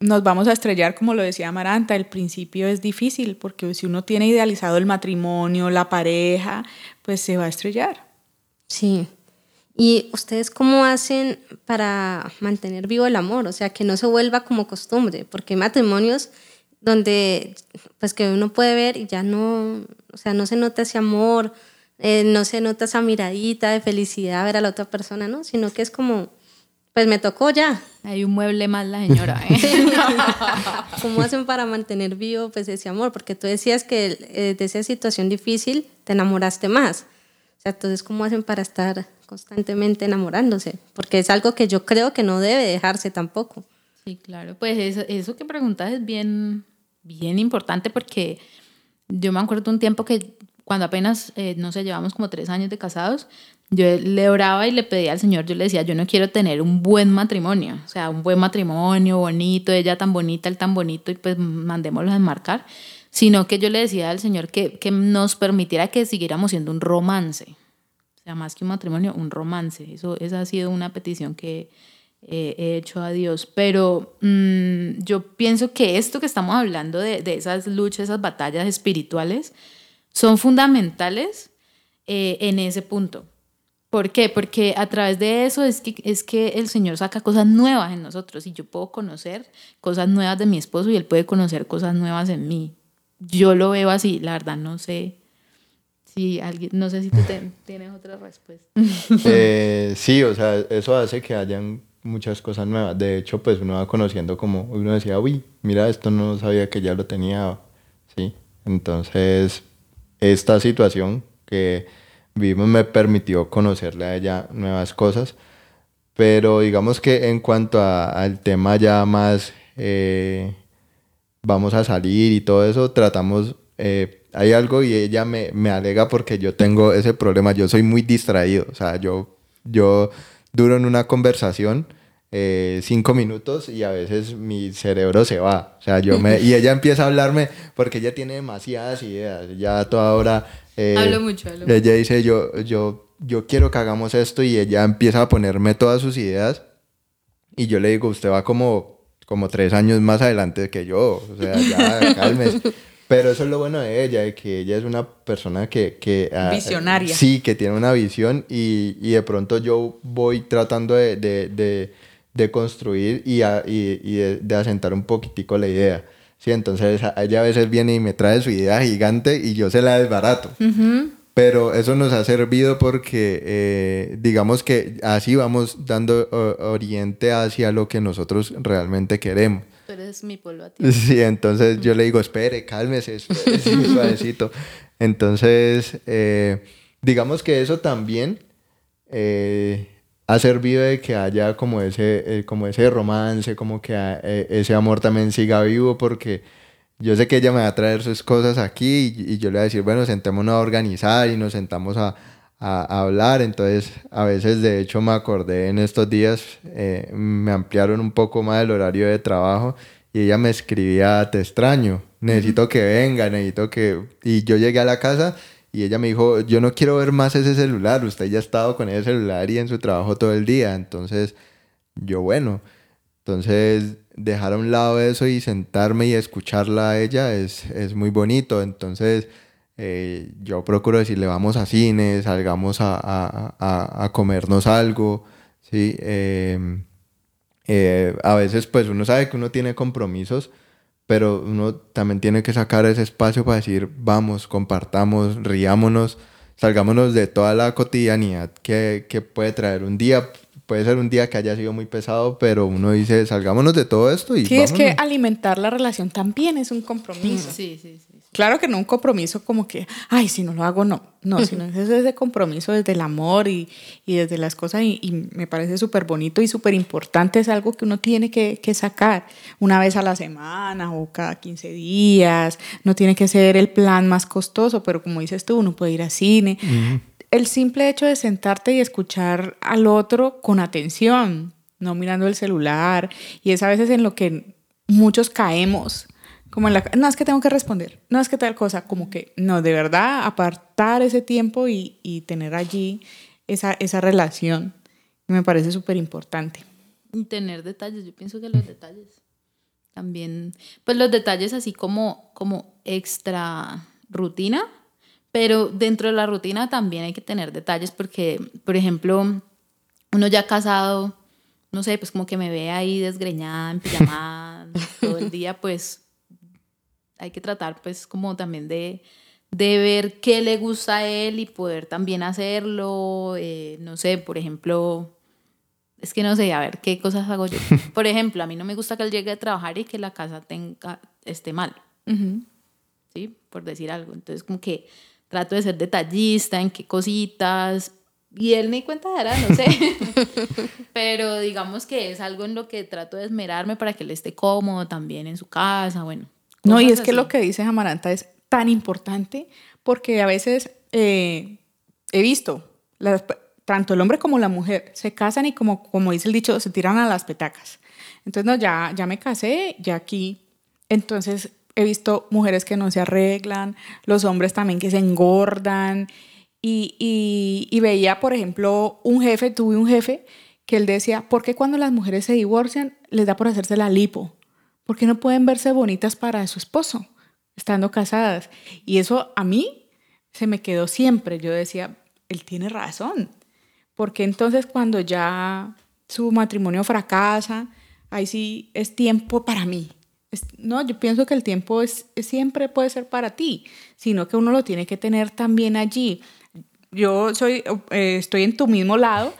nos vamos a estrellar, como lo decía Amaranta, el principio es difícil, porque si uno tiene idealizado el matrimonio, la pareja, pues se va a estrellar. Sí. ¿Y ustedes cómo hacen para mantener vivo el amor? O sea, que no se vuelva como costumbre, porque hay matrimonios donde pues que uno puede ver y ya no, o sea, no se nota ese amor, eh, no se nota esa miradita de felicidad a ver a la otra persona, ¿no? Sino que es como, pues me tocó ya. Hay un mueble más la señora. ¿eh? ¿Cómo hacen para mantener vivo pues ese amor? Porque tú decías que eh, de esa situación difícil te enamoraste más. O sea, entonces, ¿cómo hacen para estar constantemente enamorándose? Porque es algo que yo creo que no debe dejarse tampoco. Sí, claro. Pues eso, que preguntas es bien, bien importante porque yo me acuerdo un tiempo que cuando apenas, eh, no sé, llevamos como tres años de casados, yo le oraba y le pedía al Señor, yo le decía, yo no quiero tener un buen matrimonio, o sea, un buen matrimonio, bonito, ella tan bonita, él tan bonito, y pues mandémoslos a enmarcar, sino que yo le decía al Señor que, que nos permitiera que siguiéramos siendo un romance, sea, más que un matrimonio, un romance. Eso, esa ha sido una petición que eh, he hecho a Dios. Pero mm, yo pienso que esto que estamos hablando de, de esas luchas, esas batallas espirituales, son fundamentales eh, en ese punto. ¿Por qué? Porque a través de eso es que, es que el Señor saca cosas nuevas en nosotros y yo puedo conocer cosas nuevas de mi esposo y él puede conocer cosas nuevas en mí. Yo lo veo así, la verdad no sé si alguien, no sé si tú te- tienes otra respuesta. Eh, sí, o sea, eso hace que hayan muchas cosas nuevas. De hecho, pues uno va conociendo como uno decía, uy, mira, esto no sabía que ya lo tenía, ¿sí? Entonces, esta situación que vivimos me permitió conocerle a ella nuevas cosas. Pero digamos que en cuanto a- al tema ya más, eh, vamos a salir y todo eso, tratamos, eh, hay algo y ella me, me alega porque yo tengo ese problema, yo soy muy distraído, o sea, yo, yo duro en una conversación eh, cinco minutos y a veces mi cerebro se va, o sea, yo me, y ella empieza a hablarme porque ella tiene demasiadas ideas, ya a toda hora... eh, Hablo mucho, hablo ella dice, yo, yo, yo quiero que hagamos esto y ella empieza a ponerme todas sus ideas y yo le digo, usted va como, como tres años más adelante que yo, o sea, ya, cálmese. Pero eso es lo bueno de ella, de que ella es una persona que... que ah, Visionaria. Sí, que tiene una visión y, y de pronto yo voy tratando de, de, de, de construir y, a- y, y de, asentar un poquitico la idea. Sí, entonces a- ella a veces viene y me trae su idea gigante y yo se la desbarato. Pero eso nos ha servido porque eh, digamos que así vamos dando oriente hacia lo que nosotros realmente queremos. Tú eres mi polvo a ti. Sí, entonces yo le digo, espere, cálmese, espere, sí, suavecito. Entonces, eh, digamos que eso también eh, ha servido de que haya como ese, eh, como ese romance, como que ah, eh, ese amor también siga vivo, porque yo sé que ella me va a traer sus cosas aquí y, y yo le voy a decir, bueno, sentémonos a organizar y nos sentamos a, a- a hablar. Entonces, a veces, de hecho, me acordé en estos días, eh, me ampliaron un poco más el horario de trabajo y ella me escribía, te extraño, necesito que venga, necesito que... Y yo llegué a la casa y ella me dijo, yo no quiero ver más ese celular, usted ya ha estado con ese celular y en su trabajo todo el día. Entonces, yo, bueno, entonces dejar a un lado eso y sentarme y escucharla a ella es, es muy bonito. Entonces, eh, yo procuro decirle, vamos a cine, salgamos a, a- a- a comernos algo, ¿sí? Eh, eh, a veces pues uno sabe que uno tiene compromisos, pero uno también tiene que sacar ese espacio para decir, vamos, compartamos, riámonos, salgámonos de toda la cotidianidad que, que puede traer un día. Puede ser un día que haya sido muy pesado, pero uno dice, salgámonos de todo esto y Sí, es que vámonos". alimentar la relación también es un compromiso. Sí, sí, sí. Claro que no un compromiso como que, ay, si no lo hago, no. No, sino es ese compromiso desde el amor y, y desde las cosas. Y, y me parece súper bonito y súper importante. Es algo que uno tiene que, que sacar una vez a la semana o cada 15 días. No tiene que ser el plan más costoso, pero como dices tú, uno puede ir a cine. El simple hecho de sentarte y escuchar al otro con atención, no mirando el celular. Y es a veces en lo que muchos caemos Como en la, no es que tengo que responder, no es que tal cosa, como que no, de verdad, apartar ese tiempo y, y tener allí esa, esa relación me parece súper importante. Y tener detalles, yo pienso que los detalles también, pues los detalles así como, como extra rutina, pero dentro de la rutina también hay que tener detalles porque, por ejemplo, uno ya casado, no sé, pues como que me ve ahí desgreñada, en pijama todo el día, pues hay que tratar pues como también de, de ver qué le gusta a él y poder también hacerlo, eh, no sé, por ejemplo, es que no sé, a ver, ¿qué cosas hago yo? Por ejemplo, a mí no me gusta que él llegue a trabajar y que la casa tenga, esté mal, ¿sí? Por decir algo. Entonces, como que trato de ser detallista en qué cositas, y él ni cuenta dará, no sé. Pero digamos que es algo en lo que trato de esmerarme para que él esté cómodo también en su casa, bueno. No, y es que lo que dice Amaranta es tan importante porque a veces eh, he visto, tanto el hombre como la mujer se casan y como, como dice el dicho, se tiran a las petacas. Entonces, no, ya, ya me casé, ya aquí. Entonces, he visto mujeres que no se arreglan, los hombres también que se engordan. Y, y, veía, por ejemplo, un jefe, tuve un jefe que él decía, ¿por qué cuando las mujeres se divorcian les da por hacerse la lipo? ¿Por qué no pueden verse bonitas para su esposo, estando casadas? Y eso a mí se me quedó siempre. Yo decía, él tiene razón. Porque entonces cuando ya su matrimonio fracasa, ahí sí es tiempo para mí, no, yo pienso que el tiempo es, siempre puede ser para ti, sino que uno lo tiene que tener también allí. Yo soy, eh, estoy en tu mismo lado.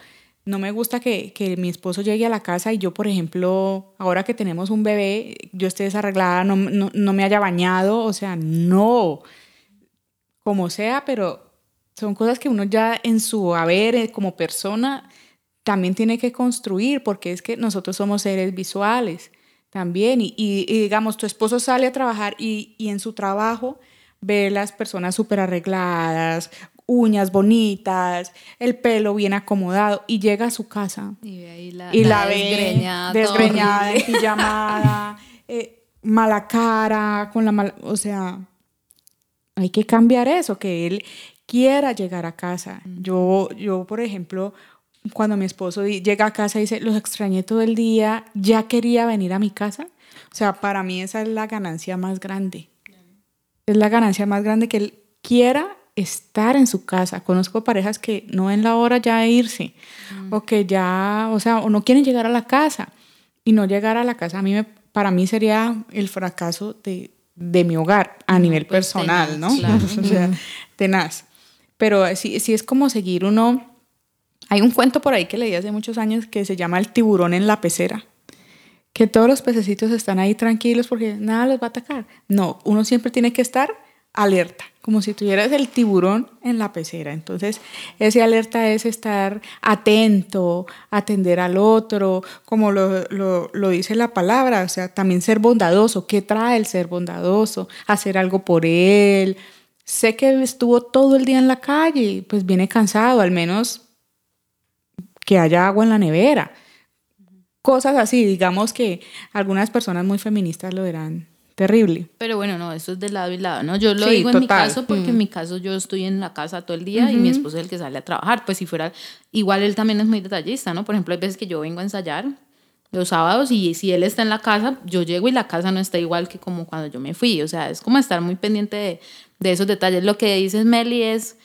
No me gusta que, que, mi esposo llegue a la casa y yo, por ejemplo, ahora que tenemos un bebé, yo esté desarreglada, no, no, no me haya bañado, o sea, no, como sea, pero son cosas que uno ya en su haber eh, como persona también tiene que construir, porque es que nosotros somos seres visuales también. Y, digamos, tu esposo sale a trabajar y, en su trabajo ve las personas súper arregladas, uñas bonitas, el pelo bien acomodado y llega a su casa y, la, ve desgreñada, pijamada, eh, mala cara, con la mala, o sea, hay que cambiar eso, que él quiera llegar a casa. Yo, yo, por ejemplo, cuando mi esposo llega a casa y dice, los extrañé todo el día, ya quería venir a mi casa. O sea, para mí esa es la ganancia más grande. Es la ganancia más grande que él quiera estar en su casa. Conozco parejas que no ven la hora ya de irse mm. o que ya, o sea, o no quieren llegar a la casa y no llegar a la casa a mí me, para mí sería el fracaso de, de mi hogar a nivel pues personal, ¿no? o sea, tenaz. Pero sí, sí es como seguir uno hay un cuento por ahí que leí hace muchos años que se llama El tiburón en la pecera. Que todos los pececitos están ahí tranquilos porque nada los va a atacar. No, uno siempre tiene que estar alerta, como si tuvieras el tiburón en la pecera. Entonces, ese alerta es estar atento, atender al otro, como lo, lo, dice la palabra, o sea, también ser bondadoso. ¿Qué trae el ser bondadoso? Hacer algo por él. Sé que estuvo todo el día en la calle, pues viene cansado, al menos que haya agua en la nevera. Cosas así, digamos que algunas personas muy feministas lo verán terrible. Pero bueno, no, eso es de lado y lado, ¿no? Yo lo digo en mi caso porque en mm. mi caso yo estoy en la casa todo el día y mi esposo es el que sale a trabajar. Pues si fuera, igual él también es muy detallista, ¿no? Por ejemplo, hay veces que yo vengo a ensayar los sábados y si él está en la casa, yo llego y la casa no está igual que como cuando yo me fui. O sea, es como estar muy pendiente de, de esos detalles. Lo que dices, Meli, es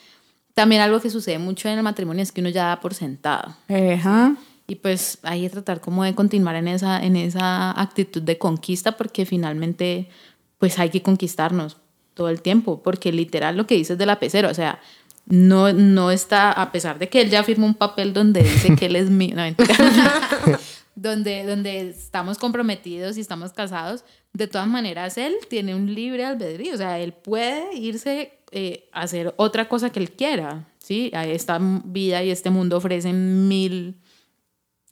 también algo que sucede mucho en el matrimonio es que uno ya da por sentado. Ajá. Y pues hay que tratar como de continuar en esa, en esa actitud de conquista porque finalmente pues hay que conquistarnos todo el tiempo, porque literal lo que dices de la pecera, o sea, no, no está, a pesar de que él ya firmó un papel donde dice que él es mío, no, donde, donde estamos comprometidos y estamos casados, de todas maneras él tiene un libre albedrío, o sea, él puede irse eh, hacer otra cosa que él quiera, ¿sí? Esta vida y este mundo ofrecen mil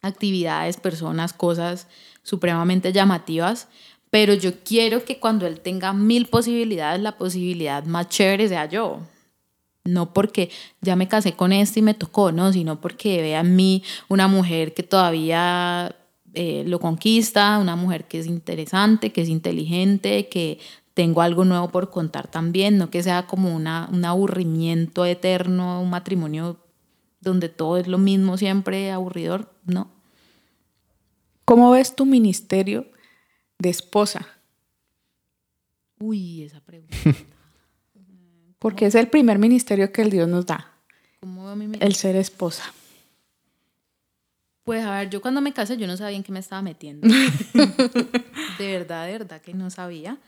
actividades, personas, cosas supremamente llamativas, pero yo quiero que cuando él tenga mil posibilidades, la posibilidad más chévere sea yo. No porque ya me casé con este y me tocó, no, sino porque vea en mí una mujer que todavía eh, lo conquista, una mujer que es interesante, que es inteligente, que tengo algo nuevo por contar también, no que sea como una, un aburrimiento eterno, un matrimonio donde todo es lo mismo siempre, aburridor, no. ¿Cómo ves tu ministerio de esposa? Uy, esa pregunta. Porque es el primer ministerio que el Dios nos da, ¿Cómo veo mi mi- el ser esposa. Pues a ver, yo cuando me casé yo no sabía en qué me estaba metiendo. de verdad, de verdad que no sabía.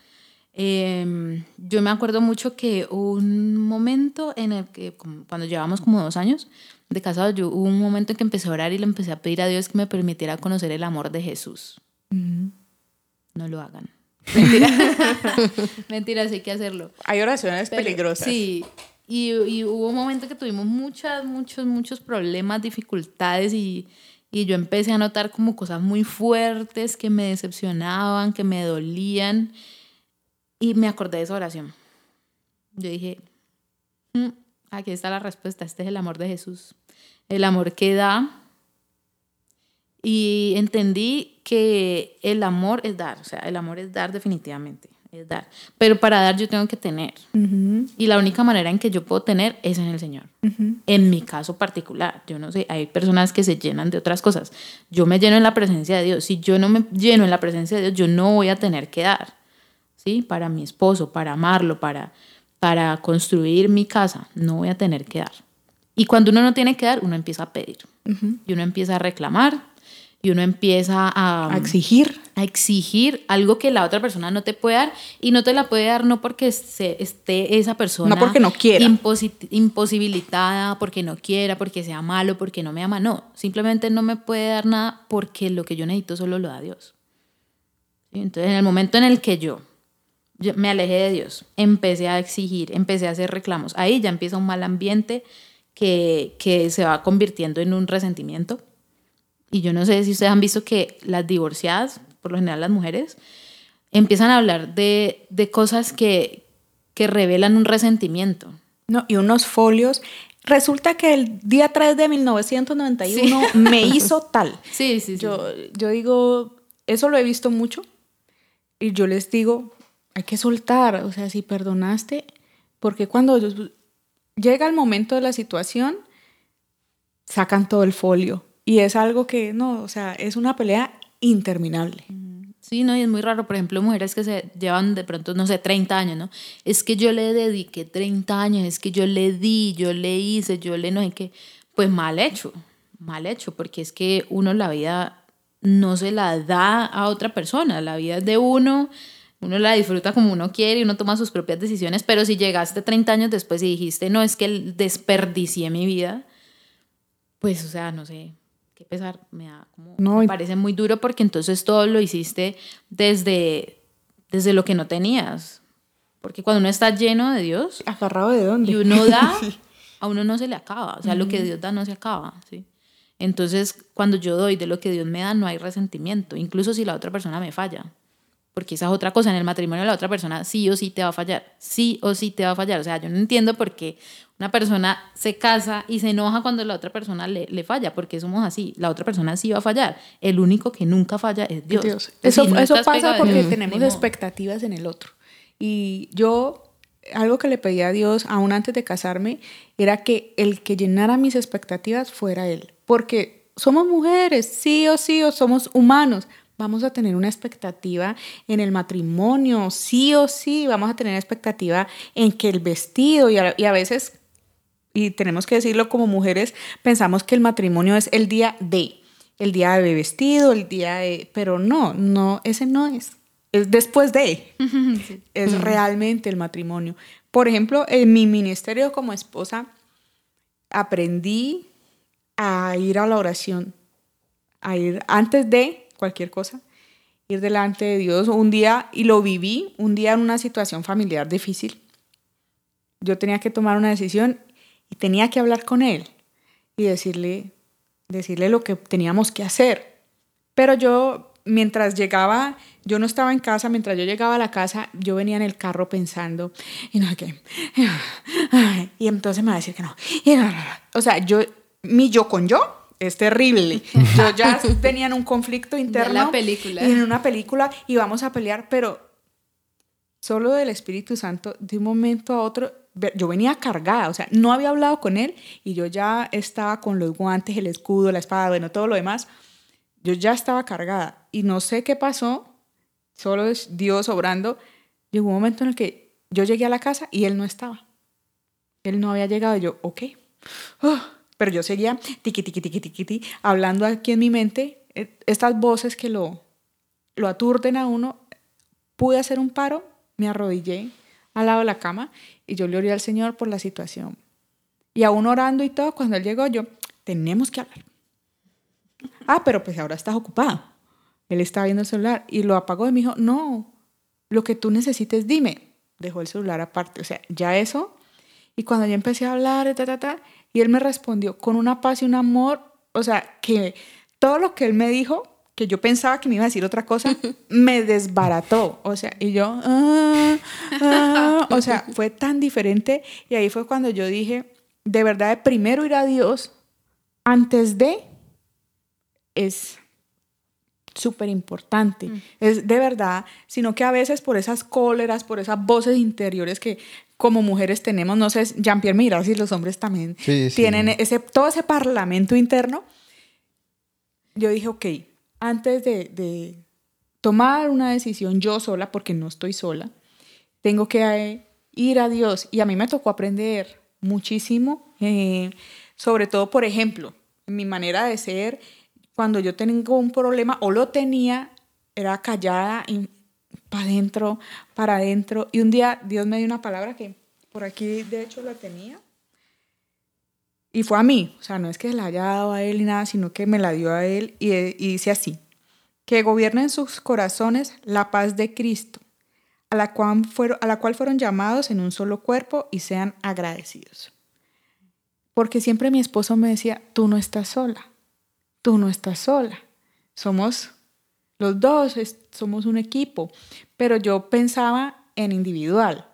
Eh, yo me acuerdo mucho que hubo un momento en el que, cuando llevábamos como dos años de casado, yo hubo un momento en que empecé a orar y le empecé a pedir a Dios que me permitiera conocer el amor de Jesús. No lo hagan. Mentira. Mentira, sí hay que hacerlo. Hay oraciones Pero- peligrosas. Sí. Y, y hubo un momento que tuvimos muchas, muchos, muchos problemas, dificultades y, y yo empecé a notar como cosas muy fuertes que me decepcionaban, que me dolían. Y me acordé de esa oración. Yo dije, "Mm, aquí está la respuesta, este es el amor de Jesús. El amor que da. Y entendí que el amor es dar, o sea, el amor es dar definitivamente, es dar. Pero para dar yo tengo que tener. Y la única manera en que yo puedo tener es en el Señor. En mi caso particular, yo no sé, hay personas que se llenan de otras cosas. Yo me lleno en la presencia de Dios. Si yo no me lleno en la presencia de Dios, yo no voy a tener que dar. ¿Sí? Para mi esposo, para amarlo, para, para construir mi casa, no voy a tener que dar. Y cuando uno no tiene que dar, uno empieza a pedir. Y uno empieza a reclamar. Y uno empieza a, A exigir. a exigir algo que la otra persona no te puede dar y no te la puede dar no porque se- esté esa persona No porque no quiera. imposi- imposibilitada, porque no quiera, porque sea malo, porque no me ama, no, simplemente no me puede dar nada porque lo que yo necesito solo lo da Dios. Entonces, en el momento en el que yo, yo me alejé de Dios, empecé a exigir, empecé a hacer reclamos, ahí ya empieza un mal ambiente que, que se va convirtiendo en un resentimiento. Y yo no sé si ustedes han visto que las divorciadas, por lo general las mujeres, empiezan a hablar de, de cosas que, que revelan un resentimiento. No, y unos folios. Resulta que el día 3 de 1991 me hizo tal. Sí, sí, sí. Yo, yo digo, eso lo he visto mucho. Y yo les digo, hay que soltar. O sea, si perdonaste, porque cuando llega el momento de la situación, sacan todo el folio. Y es algo que, no, o sea, es una pelea interminable. Sí, no, y es muy raro, por ejemplo, mujeres que se llevan de pronto, no sé, 30 años, ¿no? Es que yo le dediqué 30 años, es que yo le di, yo le hice, yo le no sé qué. Pues mal hecho, mal hecho, porque es que uno la vida no se la da a otra persona, la vida es de uno, uno la disfruta como uno quiere y uno toma sus propias decisiones, pero si llegaste 30 años después y dijiste, no, es que desperdicié mi vida, pues, o sea, no sé, qué pesar, me da como, No, me parece muy duro porque entonces todo lo hiciste desde, desde lo que no tenías. Porque cuando uno está lleno de Dios ¿Agarrado de dónde? y uno da, a uno no se le acaba, o sea, lo que Dios da no se acaba, ¿sí? Entonces, cuando yo doy de lo que Dios me da, no hay resentimiento, incluso si la otra persona me falla. Porque esa es otra cosa, en el matrimonio la otra persona sí o sí te va a fallar, sí o sí te va a fallar. O sea, yo no entiendo por qué una persona se casa y se enoja cuando la otra persona le, le falla, porque somos así, la otra persona sí va a fallar. El único que nunca falla es Dios. Eso, si eso pasa porque Dios, tenemos expectativas en el otro. Y yo, algo que le pedí a Dios, aún antes de casarme, era que el que llenara mis expectativas fuera Él. Porque somos mujeres, sí o sí, o somos humanos. Vamos a tener una expectativa en el matrimonio, sí o sí, vamos a tener expectativa en que el vestido, y a, y a veces y tenemos que decirlo como mujeres, pensamos que el matrimonio es el día de, el día de vestido, el día de, pero no, no, ese no es, es después de, es realmente el matrimonio. Por ejemplo, en mi ministerio como esposa, aprendí a ir a la oración, a ir antes de cualquier cosa, ir delante de Dios un día, y lo viví, un día en una situación familiar difícil. Yo tenía que tomar una decisión y tenía que hablar con él y decirle, decirle lo que teníamos que hacer. Pero yo, mientras llegaba, yo no estaba en casa, mientras yo llegaba a la casa, yo venía en el carro pensando, y no sé qué, y entonces me va a decir que no. y no, no, no. O sea, yo, mi yo con yo es terrible. Yo ya tenía un conflicto interno. la película. Y en una película y vamos a pelear, pero solo del Espíritu Santo, de un momento a otro, yo venía cargada, o sea, no había hablado con él y yo ya estaba con los guantes, el escudo, la espada, bueno, todo lo demás. Yo ya estaba cargada y no sé qué pasó, solo es Dios obrando. Llegó un momento en el que yo llegué a la casa y él no estaba. Él no había llegado y yo, ok. Oh, pero yo seguía tiqui, tiqui, tiqui, tiqui, tiqui, hablando aquí en mi mente, eh, estas voces que lo, lo aturden a uno. Pude hacer un paro, me arrodillé al lado de la cama y yo le oré al Señor por la situación. Y aún orando y todo, cuando él llegó, yo, tenemos que hablar. Ah, pero pues ahora estás ocupado. Él estaba viendo el celular y lo apagó y me dijo, no, lo que tú necesites, dime. Dejó el celular aparte. O sea, ya eso. Y cuando yo empecé a hablar, ta, ta, ta, y él me respondió con una paz y un amor, o sea, que todo lo que él me dijo, que yo pensaba que me iba a decir otra cosa, me desbarató. O sea, y yo, ah, ah", o sea, fue tan diferente. Y ahí fue cuando yo dije, de verdad, de primero ir a Dios antes de es súper importante. Mm. Es de verdad, sino que a veces por esas cóleras, por esas voces interiores que como mujeres tenemos, no sé, Jean-Pierre mira si los hombres también tienen Ese, todo ese parlamento interno. Yo dije, ok, antes de, tomar una decisión yo sola, porque no estoy sola, tengo que eh, ir a Dios. Y a mí me tocó aprender muchísimo, eh, sobre todo, por ejemplo, mi manera de ser, cuando yo tengo un problema o lo tenía, era callada, para adentro, para adentro. Y un día Dios me dio una palabra que por aquí de hecho la tenía. Y fue a mí, o sea, no es que la haya dado a él ni nada, sino que me la dio a él y, dice así, que gobiernen sus corazones la paz de Cristo, a la, cual fueron, a la cual fueron llamados en un solo cuerpo y sean agradecidos. Porque siempre mi esposo me decía, tú no estás sola, tú no estás sola, somos los dos somos un equipo, pero yo pensaba en individual,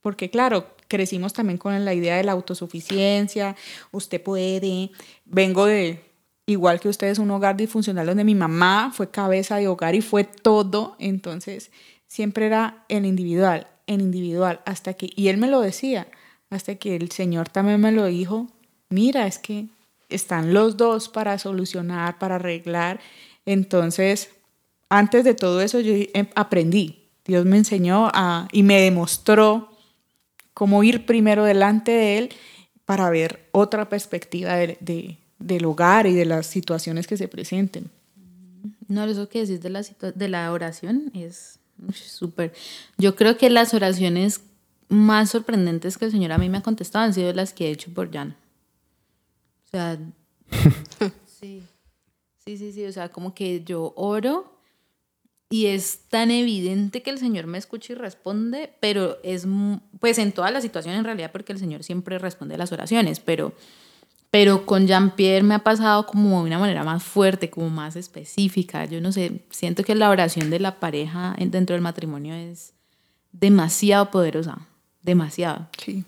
porque claro, crecimos también con la idea de la autosuficiencia, usted puede, vengo de, igual que ustedes, un hogar disfuncional donde mi mamá fue cabeza de hogar y fue todo, entonces siempre era en individual, en individual, hasta que, y él me lo decía, hasta que el Señor también me lo dijo, mira, es que están los dos para solucionar, para arreglar, entonces antes de todo eso yo em, aprendí. Dios me enseñó a, y me demostró cómo ir primero delante de Él para ver otra perspectiva de, del hogar y de las situaciones que se presenten. No, eso que decís de la, de la oración es súper. Yo creo que las oraciones más sorprendentes que el Señor a mí me ha contestado han sido las que he hecho por Jan. O sea, sí, sí, sí, sí, o sea, como que yo oro y es tan evidente que el Señor me escucha y responde, pero es, pues en toda la situación en realidad, porque el Señor siempre responde a las oraciones, pero, pero con Jean-Pierre me ha pasado como de una manera más fuerte, como más específica. Yo no sé, siento que la oración de la pareja dentro del matrimonio es demasiado poderosa, demasiado. Sí.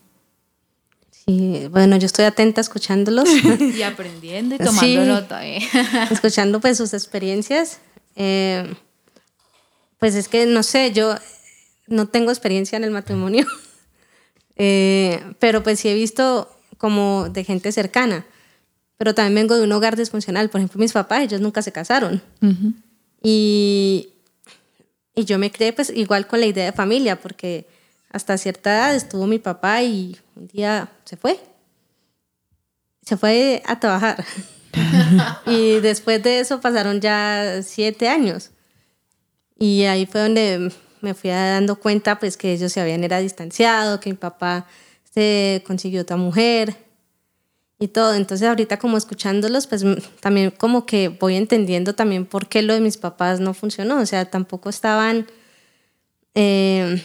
Sí, bueno, yo estoy atenta escuchándolos. y aprendiendo y tomando nota. ¿eh? Escuchando pues sus experiencias. Eh, pues es que no sé, yo no tengo experiencia en el matrimonio, eh, pero pues sí he visto como de gente cercana, pero también vengo de un hogar disfuncional, por ejemplo mis papás, ellos nunca se casaron y, y yo me creé pues igual con la idea de familia, porque hasta cierta edad estuvo mi papá y un día se fue, se fue a trabajar. y después de eso pasaron ya siete años. Y ahí fue donde me fui dando cuenta pues que ellos se habían era distanciado, que mi papá se consiguió otra mujer y todo. Entonces ahorita como escuchándolos, pues también como que voy entendiendo también por qué lo de mis papás no funcionó. O sea, tampoco estaban eh,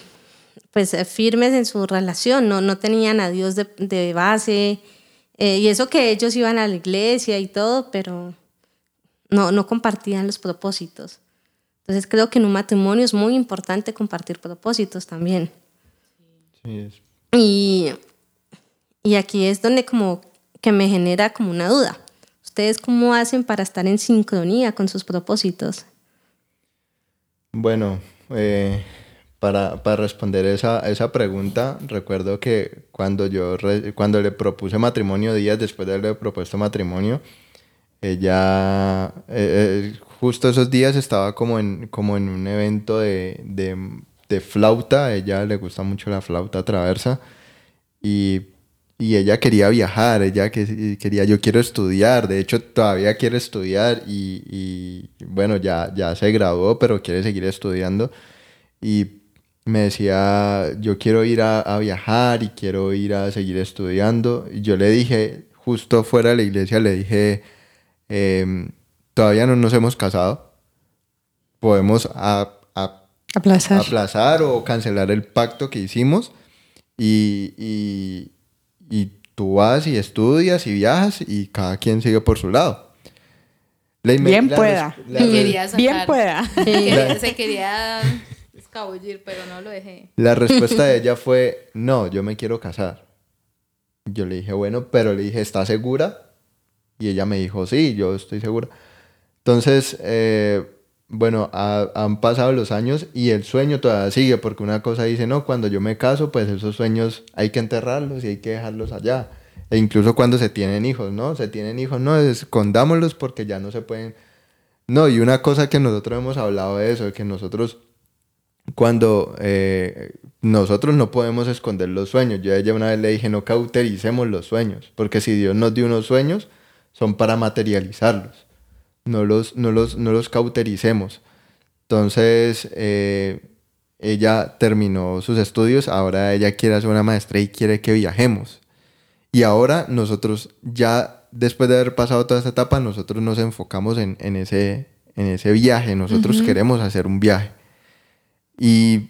pues firmes en su relación, no, no tenían a Dios de, de base. Eh, y eso que ellos iban a la iglesia y todo, pero no, no compartían los propósitos. Entonces creo que en un matrimonio es muy importante compartir propósitos también. Sí, Y, y aquí es donde como que me genera como una duda. ¿Ustedes cómo hacen para estar en sincronía con sus propósitos? Bueno, eh, para, para, responder esa, esa pregunta, recuerdo que cuando yo cuando le propuse matrimonio, días después de haberle propuesto matrimonio, ella, eh, eh, justo esos días estaba como en, como en un evento de, de, flauta, a ella le gusta mucho la flauta traversa, y y ella quería viajar, ella que, quería, yo quiero estudiar, de hecho todavía quiere estudiar y, y, bueno, ya, ya se graduó, pero quiere seguir estudiando. Y me decía, yo quiero ir a, a, viajar y quiero ir a seguir estudiando. Y yo le dije, justo fuera de la iglesia, le dije, em, todavía no nos hemos casado, podemos a, aplazar. aplazar o cancelar el pacto que hicimos. y, y tú vas y estudias y viajas y cada quien sigue por su lado. Bien pueda. Bien pueda. Se quería escabullir, pero no lo dejé. La respuesta de ella fue, no, yo me quiero casar. Yo le dije, bueno, pero le dije, ¿estás segura? Y ella me dijo, sí, yo estoy segura. Entonces, eh, bueno, han pasado los años y el sueño todavía sigue, porque una cosa dice, no, cuando yo me caso, pues esos sueños hay que enterrarlos y hay que dejarlos allá. E incluso cuando se tienen hijos, ¿no? Se tienen hijos, no, escondámoslos porque ya no se pueden... No, y una cosa que nosotros hemos hablado de eso, que nosotros, cuando eh, nosotros no podemos esconder los sueños, yo ella una vez le dije, no cautericemos los sueños, porque si Dios nos dio unos sueños, son para materializarlos no los, no los, no los cautericemos. Entonces, eh, ella terminó sus estudios, ahora ella quiere hacer una maestría y quiere que viajemos. Y ahora nosotros ya, después de haber pasado toda esta etapa, nosotros nos enfocamos en, en ese, en ese viaje, nosotros queremos hacer un viaje. Y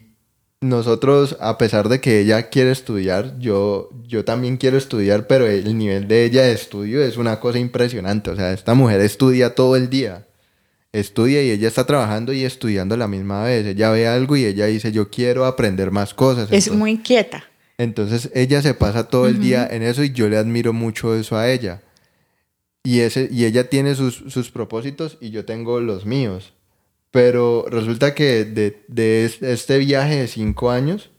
nosotros, a pesar de que ella quiere estudiar, yo, yo también quiero estudiar, pero el nivel de ella de estudio es una cosa impresionante. O sea, esta mujer estudia todo el día. Estudia y ella está trabajando y estudiando a la misma vez. Ella ve algo y ella dice, yo quiero aprender más cosas. Es muy inquieta. Entonces ella se pasa todo el día en eso y yo le admiro mucho eso a ella. Y, ese, y ella tiene sus, sus propósitos y yo tengo los míos. Pero resulta que de, este viaje de cinco años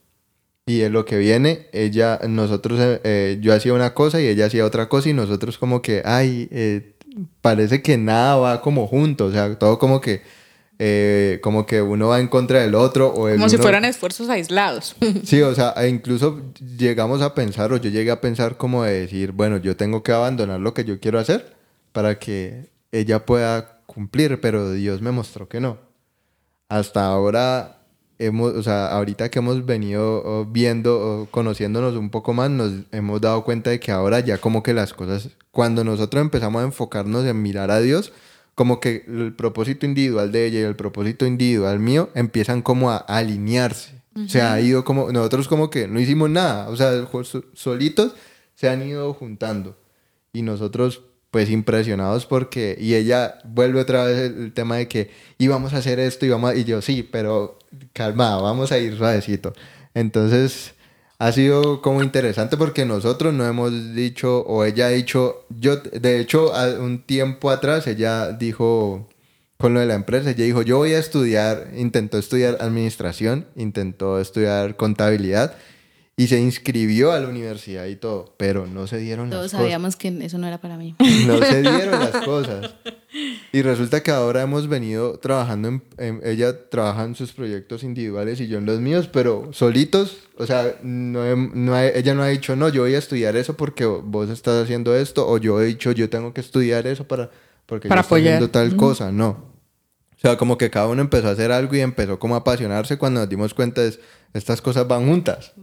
y de lo que viene, ella, nosotros, eh, eh, yo hacía una cosa y ella hacía otra cosa y nosotros como que, ay, eh, parece que nada va como junto, o sea, todo como que, como que uno va en contra del otro. O como si fueran esfuerzos aislados. Sí, o sea, e incluso llegamos a pensar, o yo llegué a pensar como de decir, bueno, yo tengo que abandonar lo que yo quiero hacer para que ella pueda cumplir, pero Dios me mostró que no hasta ahora, hemos, o sea, ahorita que hemos venido viendo, conociéndonos un poco más, nos hemos dado cuenta de que ahora ya como que las cosas, cuando nosotros empezamos a enfocarnos en mirar a Dios, como que el propósito individual de ella y el propósito individual mío empiezan como a, alinearse. O sea, ha ido como, nosotros como que no hicimos nada, o sea, solitos se han ido juntando. Y nosotros pues impresionados porque, y ella vuelve otra vez el, tema de que íbamos a hacer esto y, vamos, y yo sí, pero calma, vamos a ir suavecito. Entonces ha sido como interesante porque nosotros no hemos dicho, o ella ha dicho, yo, de hecho, un tiempo atrás ella dijo, con lo de la empresa, ella dijo, yo voy a estudiar, intentó estudiar administración, intentó estudiar contabilidad y se inscribió a la universidad y todo, pero no se dieron Todos las cosas. Todos sabíamos que eso no era para mí. No se dieron las cosas. Y resulta que ahora hemos venido trabajando, en, ella trabaja en sus proyectos individuales y yo en los míos, pero solitos, o sea, no, no ella no ha dicho, no, yo voy a estudiar eso porque vos estás haciendo esto, o yo he dicho, yo tengo que estudiar eso para, porque para yo estoy haciendo tal cosa, no. O sea, como que cada uno empezó a hacer algo y empezó como a apasionarse cuando nos dimos cuenta de estas cosas van juntas.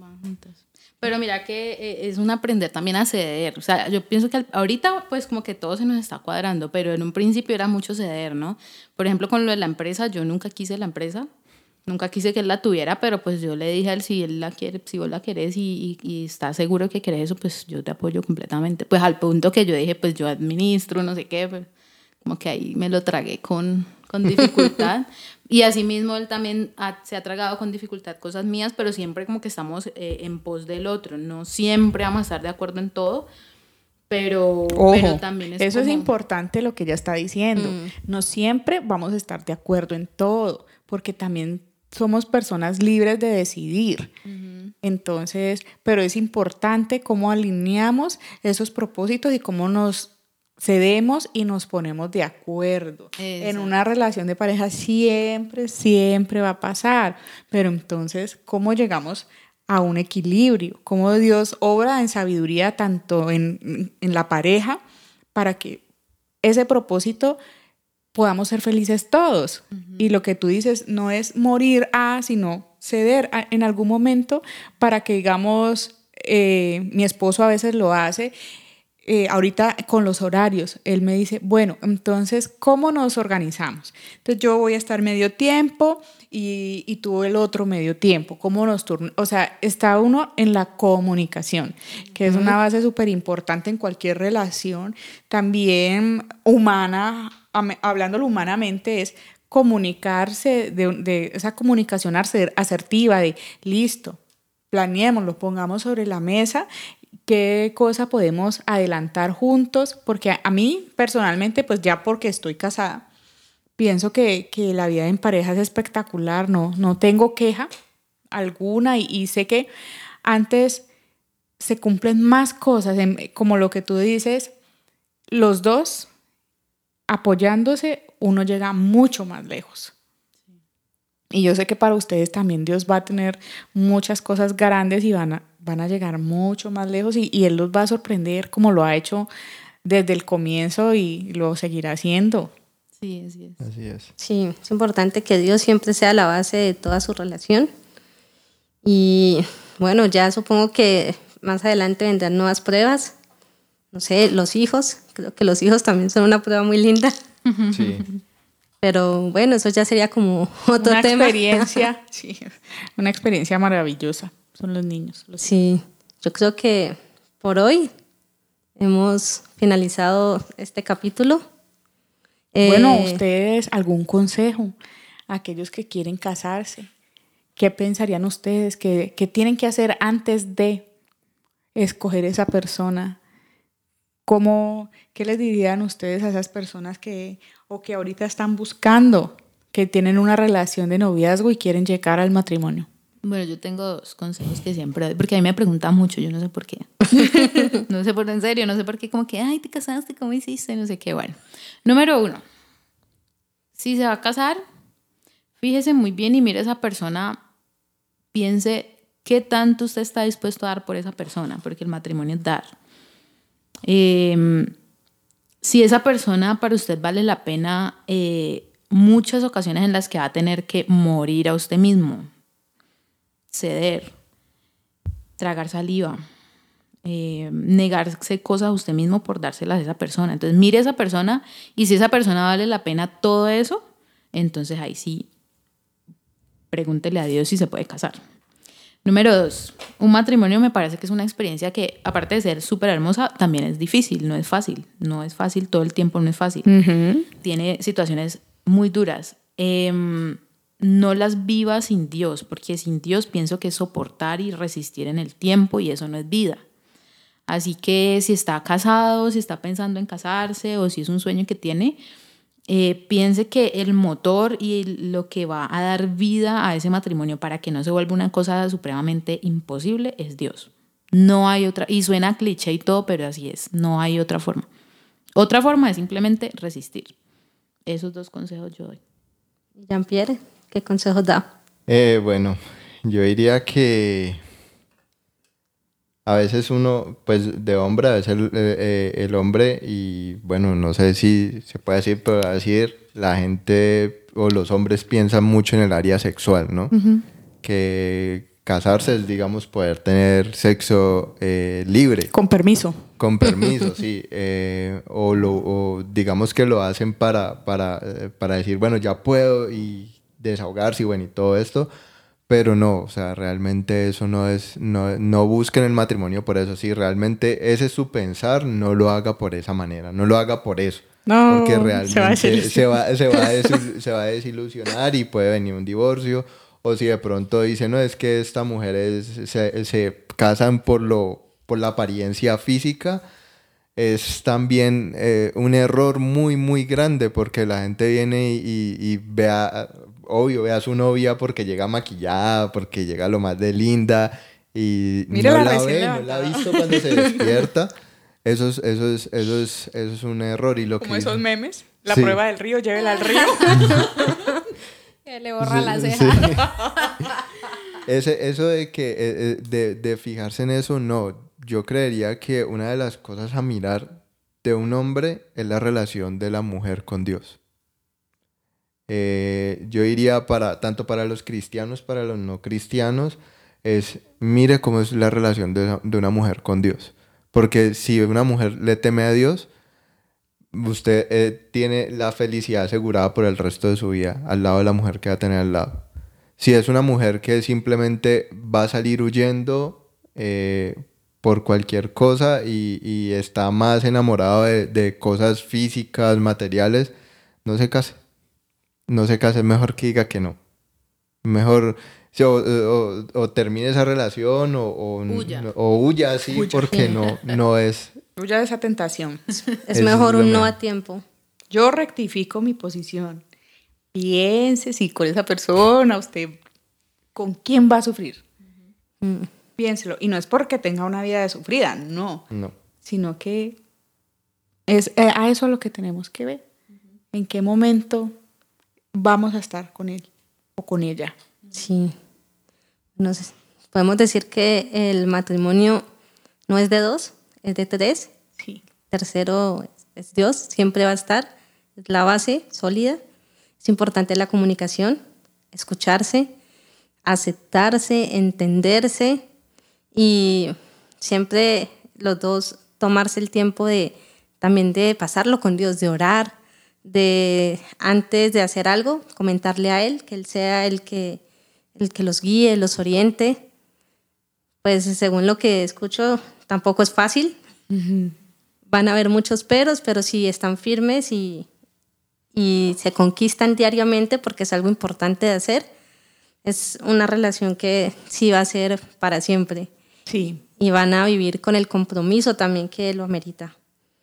Pero mira que eh, es un aprender también a ceder. O sea, yo pienso que ahorita pues como que todo se nos está cuadrando, pero en un principio era mucho ceder, ¿no? Por ejemplo, con lo de la empresa, yo nunca quise la empresa, nunca quise que él la tuviera, pero pues yo le dije a él, si él la quiere, si vos la querés y, y, y estás seguro que querés eso, pues yo te apoyo completamente. Pues al punto que yo dije, pues yo administro, no sé qué, pues, como que ahí me lo tragué con, con dificultad. Y asimismo él también se ha tragado con dificultad cosas mías, pero siempre como que estamos eh, en pos del otro, no siempre vamos a estar de acuerdo en todo, Pero, Ojo, pero también es eso es importante lo que ella está diciendo. No siempre vamos a estar de acuerdo en todo, porque también somos personas libres de decidir. Entonces, pero es importante cómo alineamos esos propósitos y cómo nos cedemos y nos ponemos de acuerdo. En una relación de pareja siempre, siempre va a pasar, pero entonces, ¿cómo llegamos a un equilibrio? ¿Cómo Dios obra en sabiduría tanto en, en la pareja para que ese propósito podamos ser felices todos? Y lo que tú dices no es morir a, sino ceder a- en algún momento para que, digamos, eh, mi esposo a veces lo hace eh, ahorita con los horarios, él me dice, bueno, entonces, ¿cómo nos organizamos? Entonces yo voy a estar medio tiempo y, y tú el otro medio tiempo, ¿cómo nos turnos? O sea, está uno en la comunicación, que es una base súper importante en cualquier relación, también humana, hablándolo humanamente, es comunicarse, de, de esa comunicación aser- asertiva, de listo, planeémoslo, pongamos sobre la mesa qué cosa podemos adelantar juntos, porque a, mí personalmente, pues ya porque estoy casada, pienso que, que la vida en pareja es espectacular, no, no tengo queja alguna y, y sé que antes se cumplen más cosas, en- como lo que tú dices, los dos apoyándose, uno llega mucho más lejos. Y yo sé que para ustedes también Dios va a tener muchas cosas grandes y van a, van a llegar mucho más lejos y, y Él los va a sorprender como lo ha hecho desde el comienzo y lo seguirá haciendo. Sí, así es. Así es. Sí, es importante que Dios siempre sea la base de toda su relación. Y bueno, ya supongo que más adelante vendrán nuevas pruebas. No sé, los hijos. Creo que los hijos también son una prueba muy linda. Sí. Pero bueno, eso ya sería como otro una tema. experiencia, sí, una experiencia maravillosa. Son los niños. los- Sí, yo creo que por hoy hemos finalizado este capítulo. Bueno, Eh, ustedes, algún consejo a aquellos que quieren casarse. ¿Qué pensarían ustedes que, que tienen que hacer antes de escoger esa persona? ¿Cómo, ¿Qué les dirían ustedes a esas personas que, o que ahorita están buscando, que tienen una relación de noviazgo y quieren llegar al matrimonio? Bueno, yo tengo dos consejos que siempre doy, porque a mí me preguntan mucho, yo no sé por qué. no sé por en serio, no sé por qué, como que, ay, te casaste, ¿cómo hiciste? No sé qué. Bueno, número uno, si se va a casar, fíjese muy bien y mire a esa persona, piense qué tanto usted está dispuesto a dar por esa persona, porque el matrimonio es dar. Eh, si esa persona para usted vale la pena, eh, muchas ocasiones en las que va a tener que morir a usted mismo, ceder, tragar saliva, eh, negarse cosas a usted mismo por dárselas a esa persona. Entonces mire a esa persona y si esa persona vale la pena todo eso, entonces ahí sí, pregúntele a Dios si se puede casar. Número dos, un matrimonio me parece que es una experiencia que, aparte de ser súper hermosa, también es difícil, no es fácil, no es fácil todo el tiempo, no es fácil. Tiene situaciones muy duras. Em, no las viva sin Dios, porque sin Dios pienso que es soportar y resistir en el tiempo y eso no es vida. Así que si está casado, si está pensando en casarse o si es un sueño que tiene, eh, piense que el motor y lo que va a dar vida a ese matrimonio para que no se vuelva una cosa supremamente imposible es Dios. No hay otra, y suena cliché y todo, pero así es, no hay otra forma. Otra forma es simplemente resistir. Esos dos consejos yo doy. Jean-Pierre, ¿qué consejos da? Eh, bueno, yo diría que a veces uno, pues de hombre, a veces el, eh, el hombre, y bueno, no sé si se puede decir, pero a decir, la gente o los hombres piensan mucho en el área sexual, ¿no? Que casarse es, digamos, poder tener sexo eh, libre. Con permiso. Con permiso, sí. eh, o, lo, o digamos que lo hacen para, para, eh, para decir, bueno, ya puedo y desahogarse y bueno, y todo esto. Pero no, o sea, realmente eso no es, no, no busquen el matrimonio por eso. Si realmente ese es su pensar, no lo haga por esa manera, no lo haga por eso. No, porque se va a realmente se va, se, va a desil- se va a desilusionar y puede venir un divorcio. O si de pronto dice, no, es que esta mujer es, se, se casan por, lo, por la apariencia física, es también eh, un error muy, muy grande porque la gente viene y, y, vea, obvio, ve a su novia porque llega maquillada, porque llega lo más de linda y no la, ve, no la ha visto cuando se despierta. Eso es, eso es, eso es, eso es un error. Y lo Como esos memes, la prueba del río, llévela al río. que le borra la ceja. Ese, eso de que eh, eh, de, de fijarse en eso, no. Yo creería que una de las cosas a mirar de un hombre es la relación de la mujer con Dios. Eh, yo diría para tanto para los cristianos, para los no cristianos, es mire cómo es la relación de, una mujer con Dios. Porque si una mujer le teme a Dios, usted eh, tiene la felicidad asegurada por el resto de su vida al lado de la mujer que va a tener al lado. Si es una mujer que simplemente va a salir huyendo eh, por cualquier cosa y, está más enamorado de, cosas físicas, materiales, no se case. No se case, mejor que diga que no. Mejor o, termine esa relación o, o huya, o huya así porque no, no es... Huya de esa tentación. Es mejor un no a tiempo. Yo rectifico mi posición. Piense si con esa persona usted, ¿con quién va a sufrir? Mm. Piénselo. Y no es porque tenga una vida de sufrida, no. No. Sino que es eh, a eso lo que tenemos que ver. ¿En qué momento vamos a estar con él o con ella? Sí podemos decir que el matrimonio no es de dos, es de tres. Sí. Tercero es Dios, siempre va a estar, es la base sólida. Es importante la comunicación, escucharse, aceptarse, entenderse y siempre los dos tomarse el tiempo de también de pasarlo con Dios, de orar, de antes de hacer algo, comentarle a Él, que Él sea el que el que los guíe, los oriente. Pues según lo que escucho, tampoco es fácil. Van a haber muchos peros, pero si están firmes y, y se conquistan diariamente, porque es algo importante de hacer, es una relación que sí va a ser para siempre. Sí. Y van a vivir con el compromiso también que lo amerita.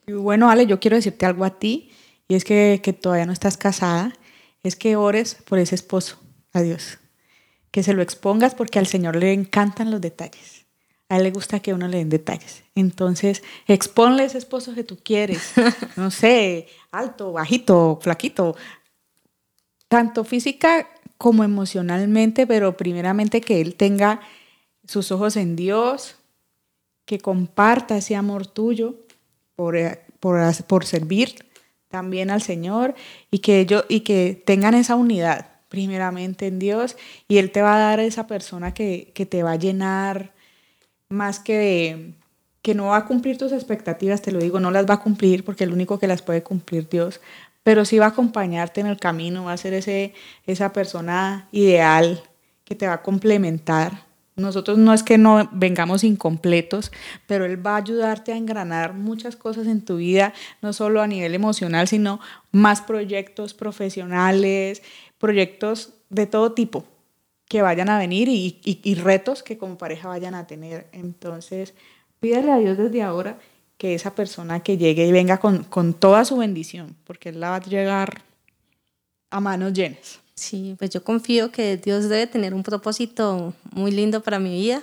Y bueno, Ale, yo quiero decirte algo a ti, y es que, que todavía no estás casada, es que ores por ese esposo. Adiós que se lo expongas porque al Señor le encantan los detalles. A él le gusta que uno le den detalles. Entonces, exponle ese esposo que tú quieres. No sé, alto, bajito, flaquito. Tanto física como emocionalmente, pero primeramente que él tenga sus ojos en Dios, que comparta ese amor tuyo por, por, por servir también al Señor y que, ellos, y que tengan esa unidad primeramente en Dios y Él te va a dar esa persona que, te va a llenar más que de, que no va a cumplir tus expectativas, te lo digo, no las va a cumplir porque el único que las puede cumplir Dios, pero sí va a acompañarte en el camino, va a ser ese, esa persona ideal que te va a complementar. Nosotros no es que no vengamos incompletos, pero Él va a ayudarte a engranar muchas cosas en tu vida, no solo a nivel emocional, sino más proyectos profesionales, proyectos de todo tipo que vayan a venir y, retos que como pareja vayan a tener. Entonces, pídele a Dios desde ahora que esa persona que llegue y venga con, con toda su bendición, porque Él la va a llegar a manos llenas. Sí, pues yo confío que Dios debe tener un propósito muy lindo para mi vida,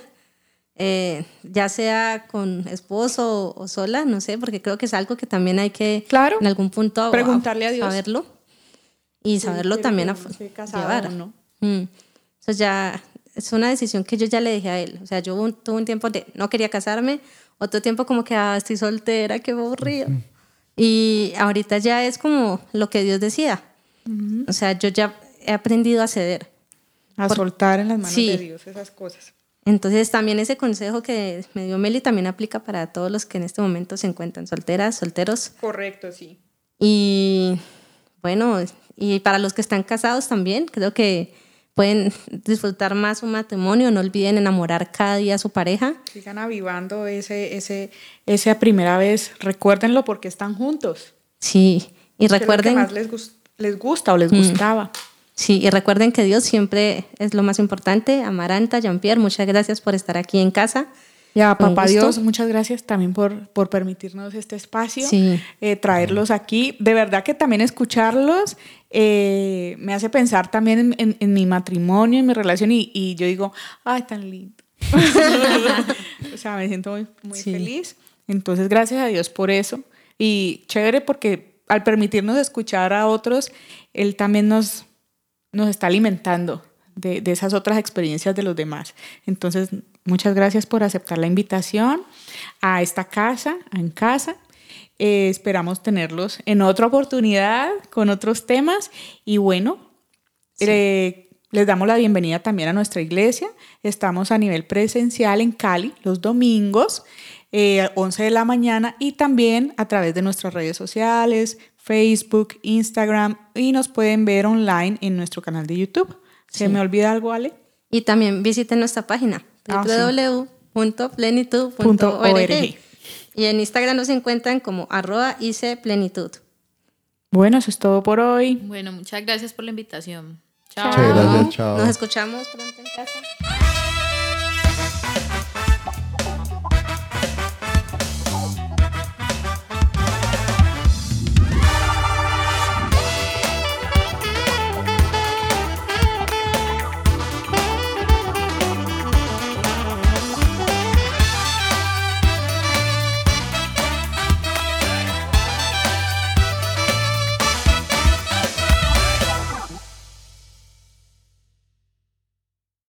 eh, ya sea con esposo o, sola, no sé, porque creo que es algo que también hay que claro, en algún punto preguntarle a Dios. Saberlo y saberlo también a llevar. ¿no? Mm. Eso ya es una decisión que yo ya le dije a él. O sea, yo tuve un tiempo de no quería casarme, otro tiempo como que ah, estoy soltera, qué aburrido. Y ahorita ya es como lo que Dios decía. O sea, yo ya he aprendido a ceder. A soltar en las manos de Dios esas cosas. Entonces también ese consejo que me dio Meli también aplica para todos los que en este momento se encuentran solteras, solteros. Correcto, sí. Y bueno, y para los que están casados también, creo que pueden disfrutar más un matrimonio, no olviden enamorar cada día a su pareja. Sigan avivando ese, ese, esa primera vez, recuérdenlo porque están juntos. Sí, y recuerden... que más les, les gusta o les mm. gustaba. Sí, y recuerden que Dios siempre es lo más importante. Amaranta, Jean-Pierre, muchas gracias por estar aquí en casa. Y a Con Papá. Dios, muchas gracias también por, por permitirnos este espacio, Sí. eh, traerlos aquí. De verdad que también escucharlos eh, me hace pensar también en, en- en mi matrimonio, en mi relación, y, y yo digo, ay, tan lindo. o sea, me siento muy, muy Sí. feliz. Entonces, gracias a Dios por eso. Y chévere porque al permitirnos escuchar a otros, Él también nos, nos está alimentando de, de esas otras experiencias de los demás. Entonces, muchas gracias por aceptar la invitación a esta casa, En Casa. Eh, esperamos tenerlos en otra oportunidad con otros temas. Y bueno, eh, les damos la bienvenida también a nuestra iglesia. Estamos a nivel presencial en Cali los domingos, eh, 11 de la mañana, y también a través de nuestras redes sociales, Facebook, Instagram, y nos pueden ver online en nuestro canal de YouTube. ¿Se me olvida algo, Ale? Y también visiten nuestra página Ah, www.plenitud.org. Punto org. Y en Instagram nos encuentran como arroba plenitud. Bueno, eso es todo por hoy. Bueno, muchas gracias por la invitación. Chao. Muchas gracias, chao. Nos escuchamos pronto en casa.